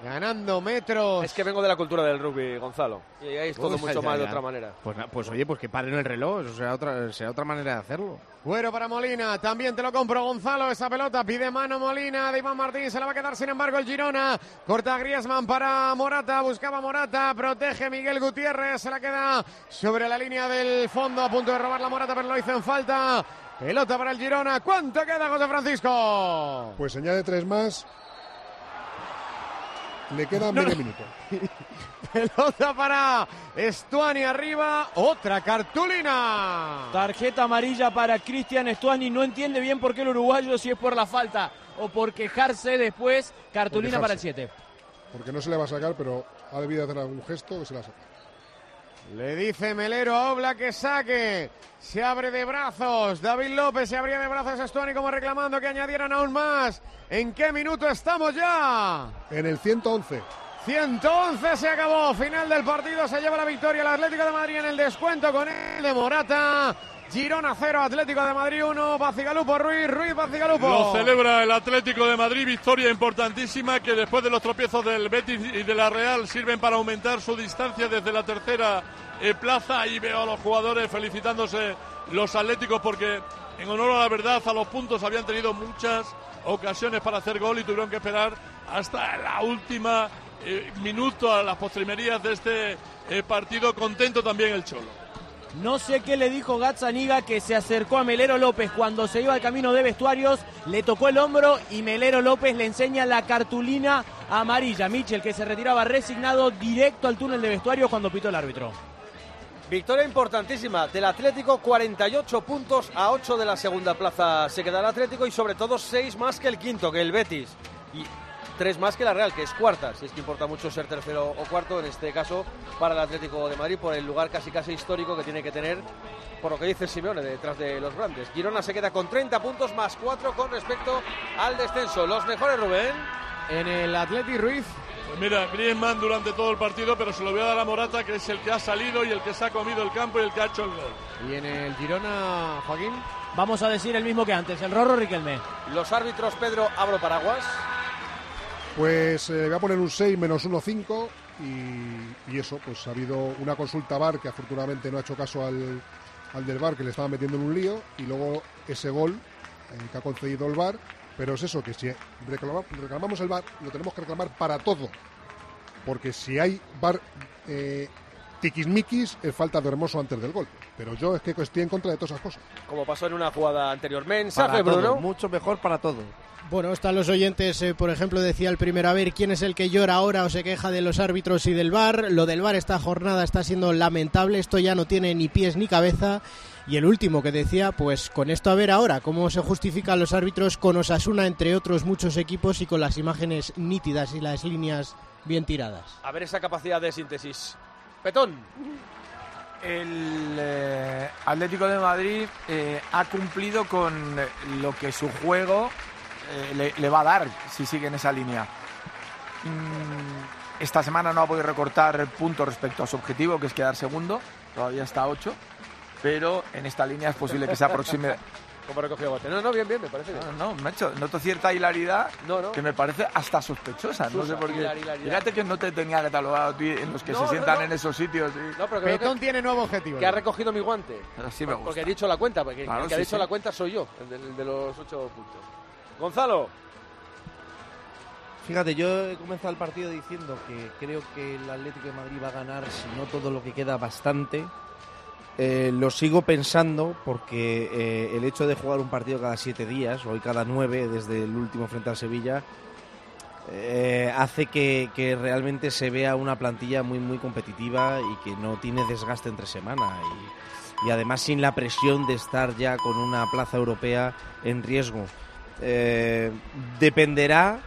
Ganando metros. Es que vengo de la cultura del rugby, Gonzalo. Y ahí es todo mucho ya, más de otra manera. Pues, pues oye, pues que paren el reloj, eso sea otra, sea otra manera de hacerlo. Cuero para Molina, también te lo compro Gonzalo, esa pelota pide mano Molina de Iván Martín, se la va a quedar sin embargo el Girona, corta Griezmann para Morata, buscaba Morata, protege Miguel Gutiérrez, se la queda sobre la línea del fondo, a punto de robar la Morata, pero lo hizo en falta, pelota para el Girona, ¿cuánto queda José Francisco? Pues añade tres más. Le queda No, medio no. minuto. Pelota para Estuani arriba, otra cartulina. Tarjeta amarilla para Cristian Estuani. No entiende bien por qué el uruguayo, si es por la falta o por quejarse después. Cartulina para el quejarse. 7. Porque no se le va a sacar, pero ha debido hacer algún gesto que se la saca. Le dice Melero a Obla que saque. Se abre de brazos. David López se abría de brazos a Estuani como reclamando que añadieran aún más. ¿En qué minuto estamos ya? En el 111. 111 se acabó. Final del partido. Se lleva la victoria el Atlético de Madrid en el descuento con el de Morata. Girona 0, Atlético de Madrid 1, Bacigalupo Ruiz, Ruiz Bacigalupo. Lo celebra el Atlético de Madrid, victoria importantísima que después de los tropiezos del Betis y de la Real sirven para aumentar su distancia desde la tercera eh, plaza. Ahí veo a los jugadores felicitándose los atléticos porque en honor a la verdad a los puntos habían tenido muchas ocasiones para hacer gol y tuvieron que esperar hasta la última eh, minuto a las postrimerías de este eh, partido. Contento también el Cholo. No sé qué le dijo Gazzaniga que se acercó a Melero López cuando se iba al camino de vestuarios, le tocó el hombro y Melero López le enseña la cartulina amarilla. Michel que se retiraba resignado directo al túnel de vestuarios cuando pitó el árbitro. Victoria importantísima del Atlético, 48 puntos a 8 de la segunda plaza se queda el Atlético y sobre todo 6 más que el quinto, que el Betis. Tres más que la Real, que es cuarta, si es que importa mucho ser tercero o cuarto, en este caso para el Atlético de Madrid, por el lugar casi casi histórico que tiene que tener, por lo que dice Simeone, detrás de los grandes. Girona se queda con 30 puntos más 4 con respecto al descenso. Los mejores, Rubén. En el Atleti Ruiz. Pues mira, Griezmann durante todo el partido, pero se lo voy a dar a Morata, que es el que ha salido y el que se ha comido el campo y el que ha hecho el gol. Y en el Girona, Joaquín. Vamos a decir el mismo que antes, el Rorro Riquelme. Los árbitros, Pedro, abro paraguas. Pues eh, voy a poner un 6 menos 1, 5 y, y, eso, pues ha habido una consulta VAR que afortunadamente no ha hecho caso al, al del VAR que le estaba metiendo en un lío y luego ese gol eh, que ha concedido el VAR, pero es eso, que si reclamamos, reclamamos el VAR lo tenemos que reclamar para todo, porque si hay VAR eh, tiquismiquis es falta de hermoso antes del gol, pero yo es que estoy en contra de todas esas cosas. Como pasó en una jugada anterior, mensaje Para todo, Bruno. mucho mejor para todo. Bueno, están los oyentes, eh, por ejemplo, decía el primero, a ver, ¿quién es el que llora ahora o se queja de los árbitros y del VAR? Lo del VAR esta jornada está siendo lamentable, esto ya no tiene ni pies ni cabeza. Y el último que decía, pues con esto a ver ahora cómo se justifican los árbitros con Osasuna, entre otros muchos equipos, y con las imágenes nítidas y las líneas bien tiradas. A ver esa capacidad de síntesis. Petón. El eh, Atlético de Madrid eh, ha cumplido con lo que su juego eh, le, le, va a dar si sigue en esa línea. Mm, esta semana no ha podido recortar puntos respecto a su objetivo, que es quedar segundo, todavía está a 8, pero en esta línea es posible que se aproxime. Como recogió bote. No, no, bien, bien, me parece bien. No, no, macho, noto cierta hilaridad no, no. que me parece hasta sospechosa. no sé por qué. hilar, hilar, Fíjate que no te tenía catalogado a ti en los que No, se sientan no. en esos sitios. sí. No, pero creo Petón que, tiene nuevo objetivo. que ha recogido mi guante. Así me gusta. Porque he dicho la cuenta, porque Claro, el que ha dicho sí. la cuenta soy yo, el de, el de los 8 puntos. Gonzalo. Fíjate, yo he comenzado el partido diciendo que creo que el Atlético de Madrid va a ganar, si no todo lo que queda, bastante. Eh, lo sigo pensando porque eh, el hecho de jugar un partido cada siete días, hoy cada nueve, desde el último frente al Sevilla, eh, hace que, realmente se vea una plantilla muy, muy competitiva y que no tiene desgaste entre semana. Y además sin la presión de estar ya con una plaza europea en riesgo. Eh, dependerá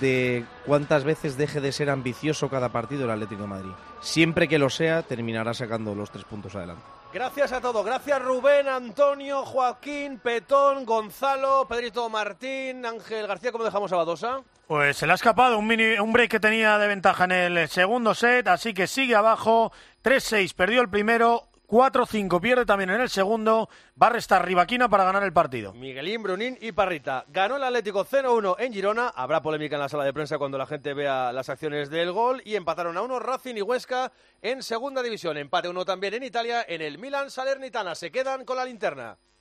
de cuántas veces deje de ser ambicioso cada partido el Atlético de Madrid. Siempre que lo sea, terminará sacando los tres puntos adelante. Gracias a todos. Gracias Rubén, Antonio, Joaquín, Petón, Gonzalo, Pedrito Martín, Ángel García. ¿Cómo dejamos a Badosa? Pues se le ha escapado un, mini, un break que tenía de ventaja en el segundo set, así que sigue abajo. 3-6, perdió el primero. 4-5, pierde también en el segundo. Va a restar Rivaquina para ganar el partido. Miguelín, Brunín y Parrita. Ganó el Atlético 0-1 en Girona. Habrá polémica en la sala de prensa cuando la gente vea las acciones del gol. Y empataron a uno Racing y Huesca en segunda división. Empate uno también en Italia en el Milan Salernitana. Se quedan con la linterna.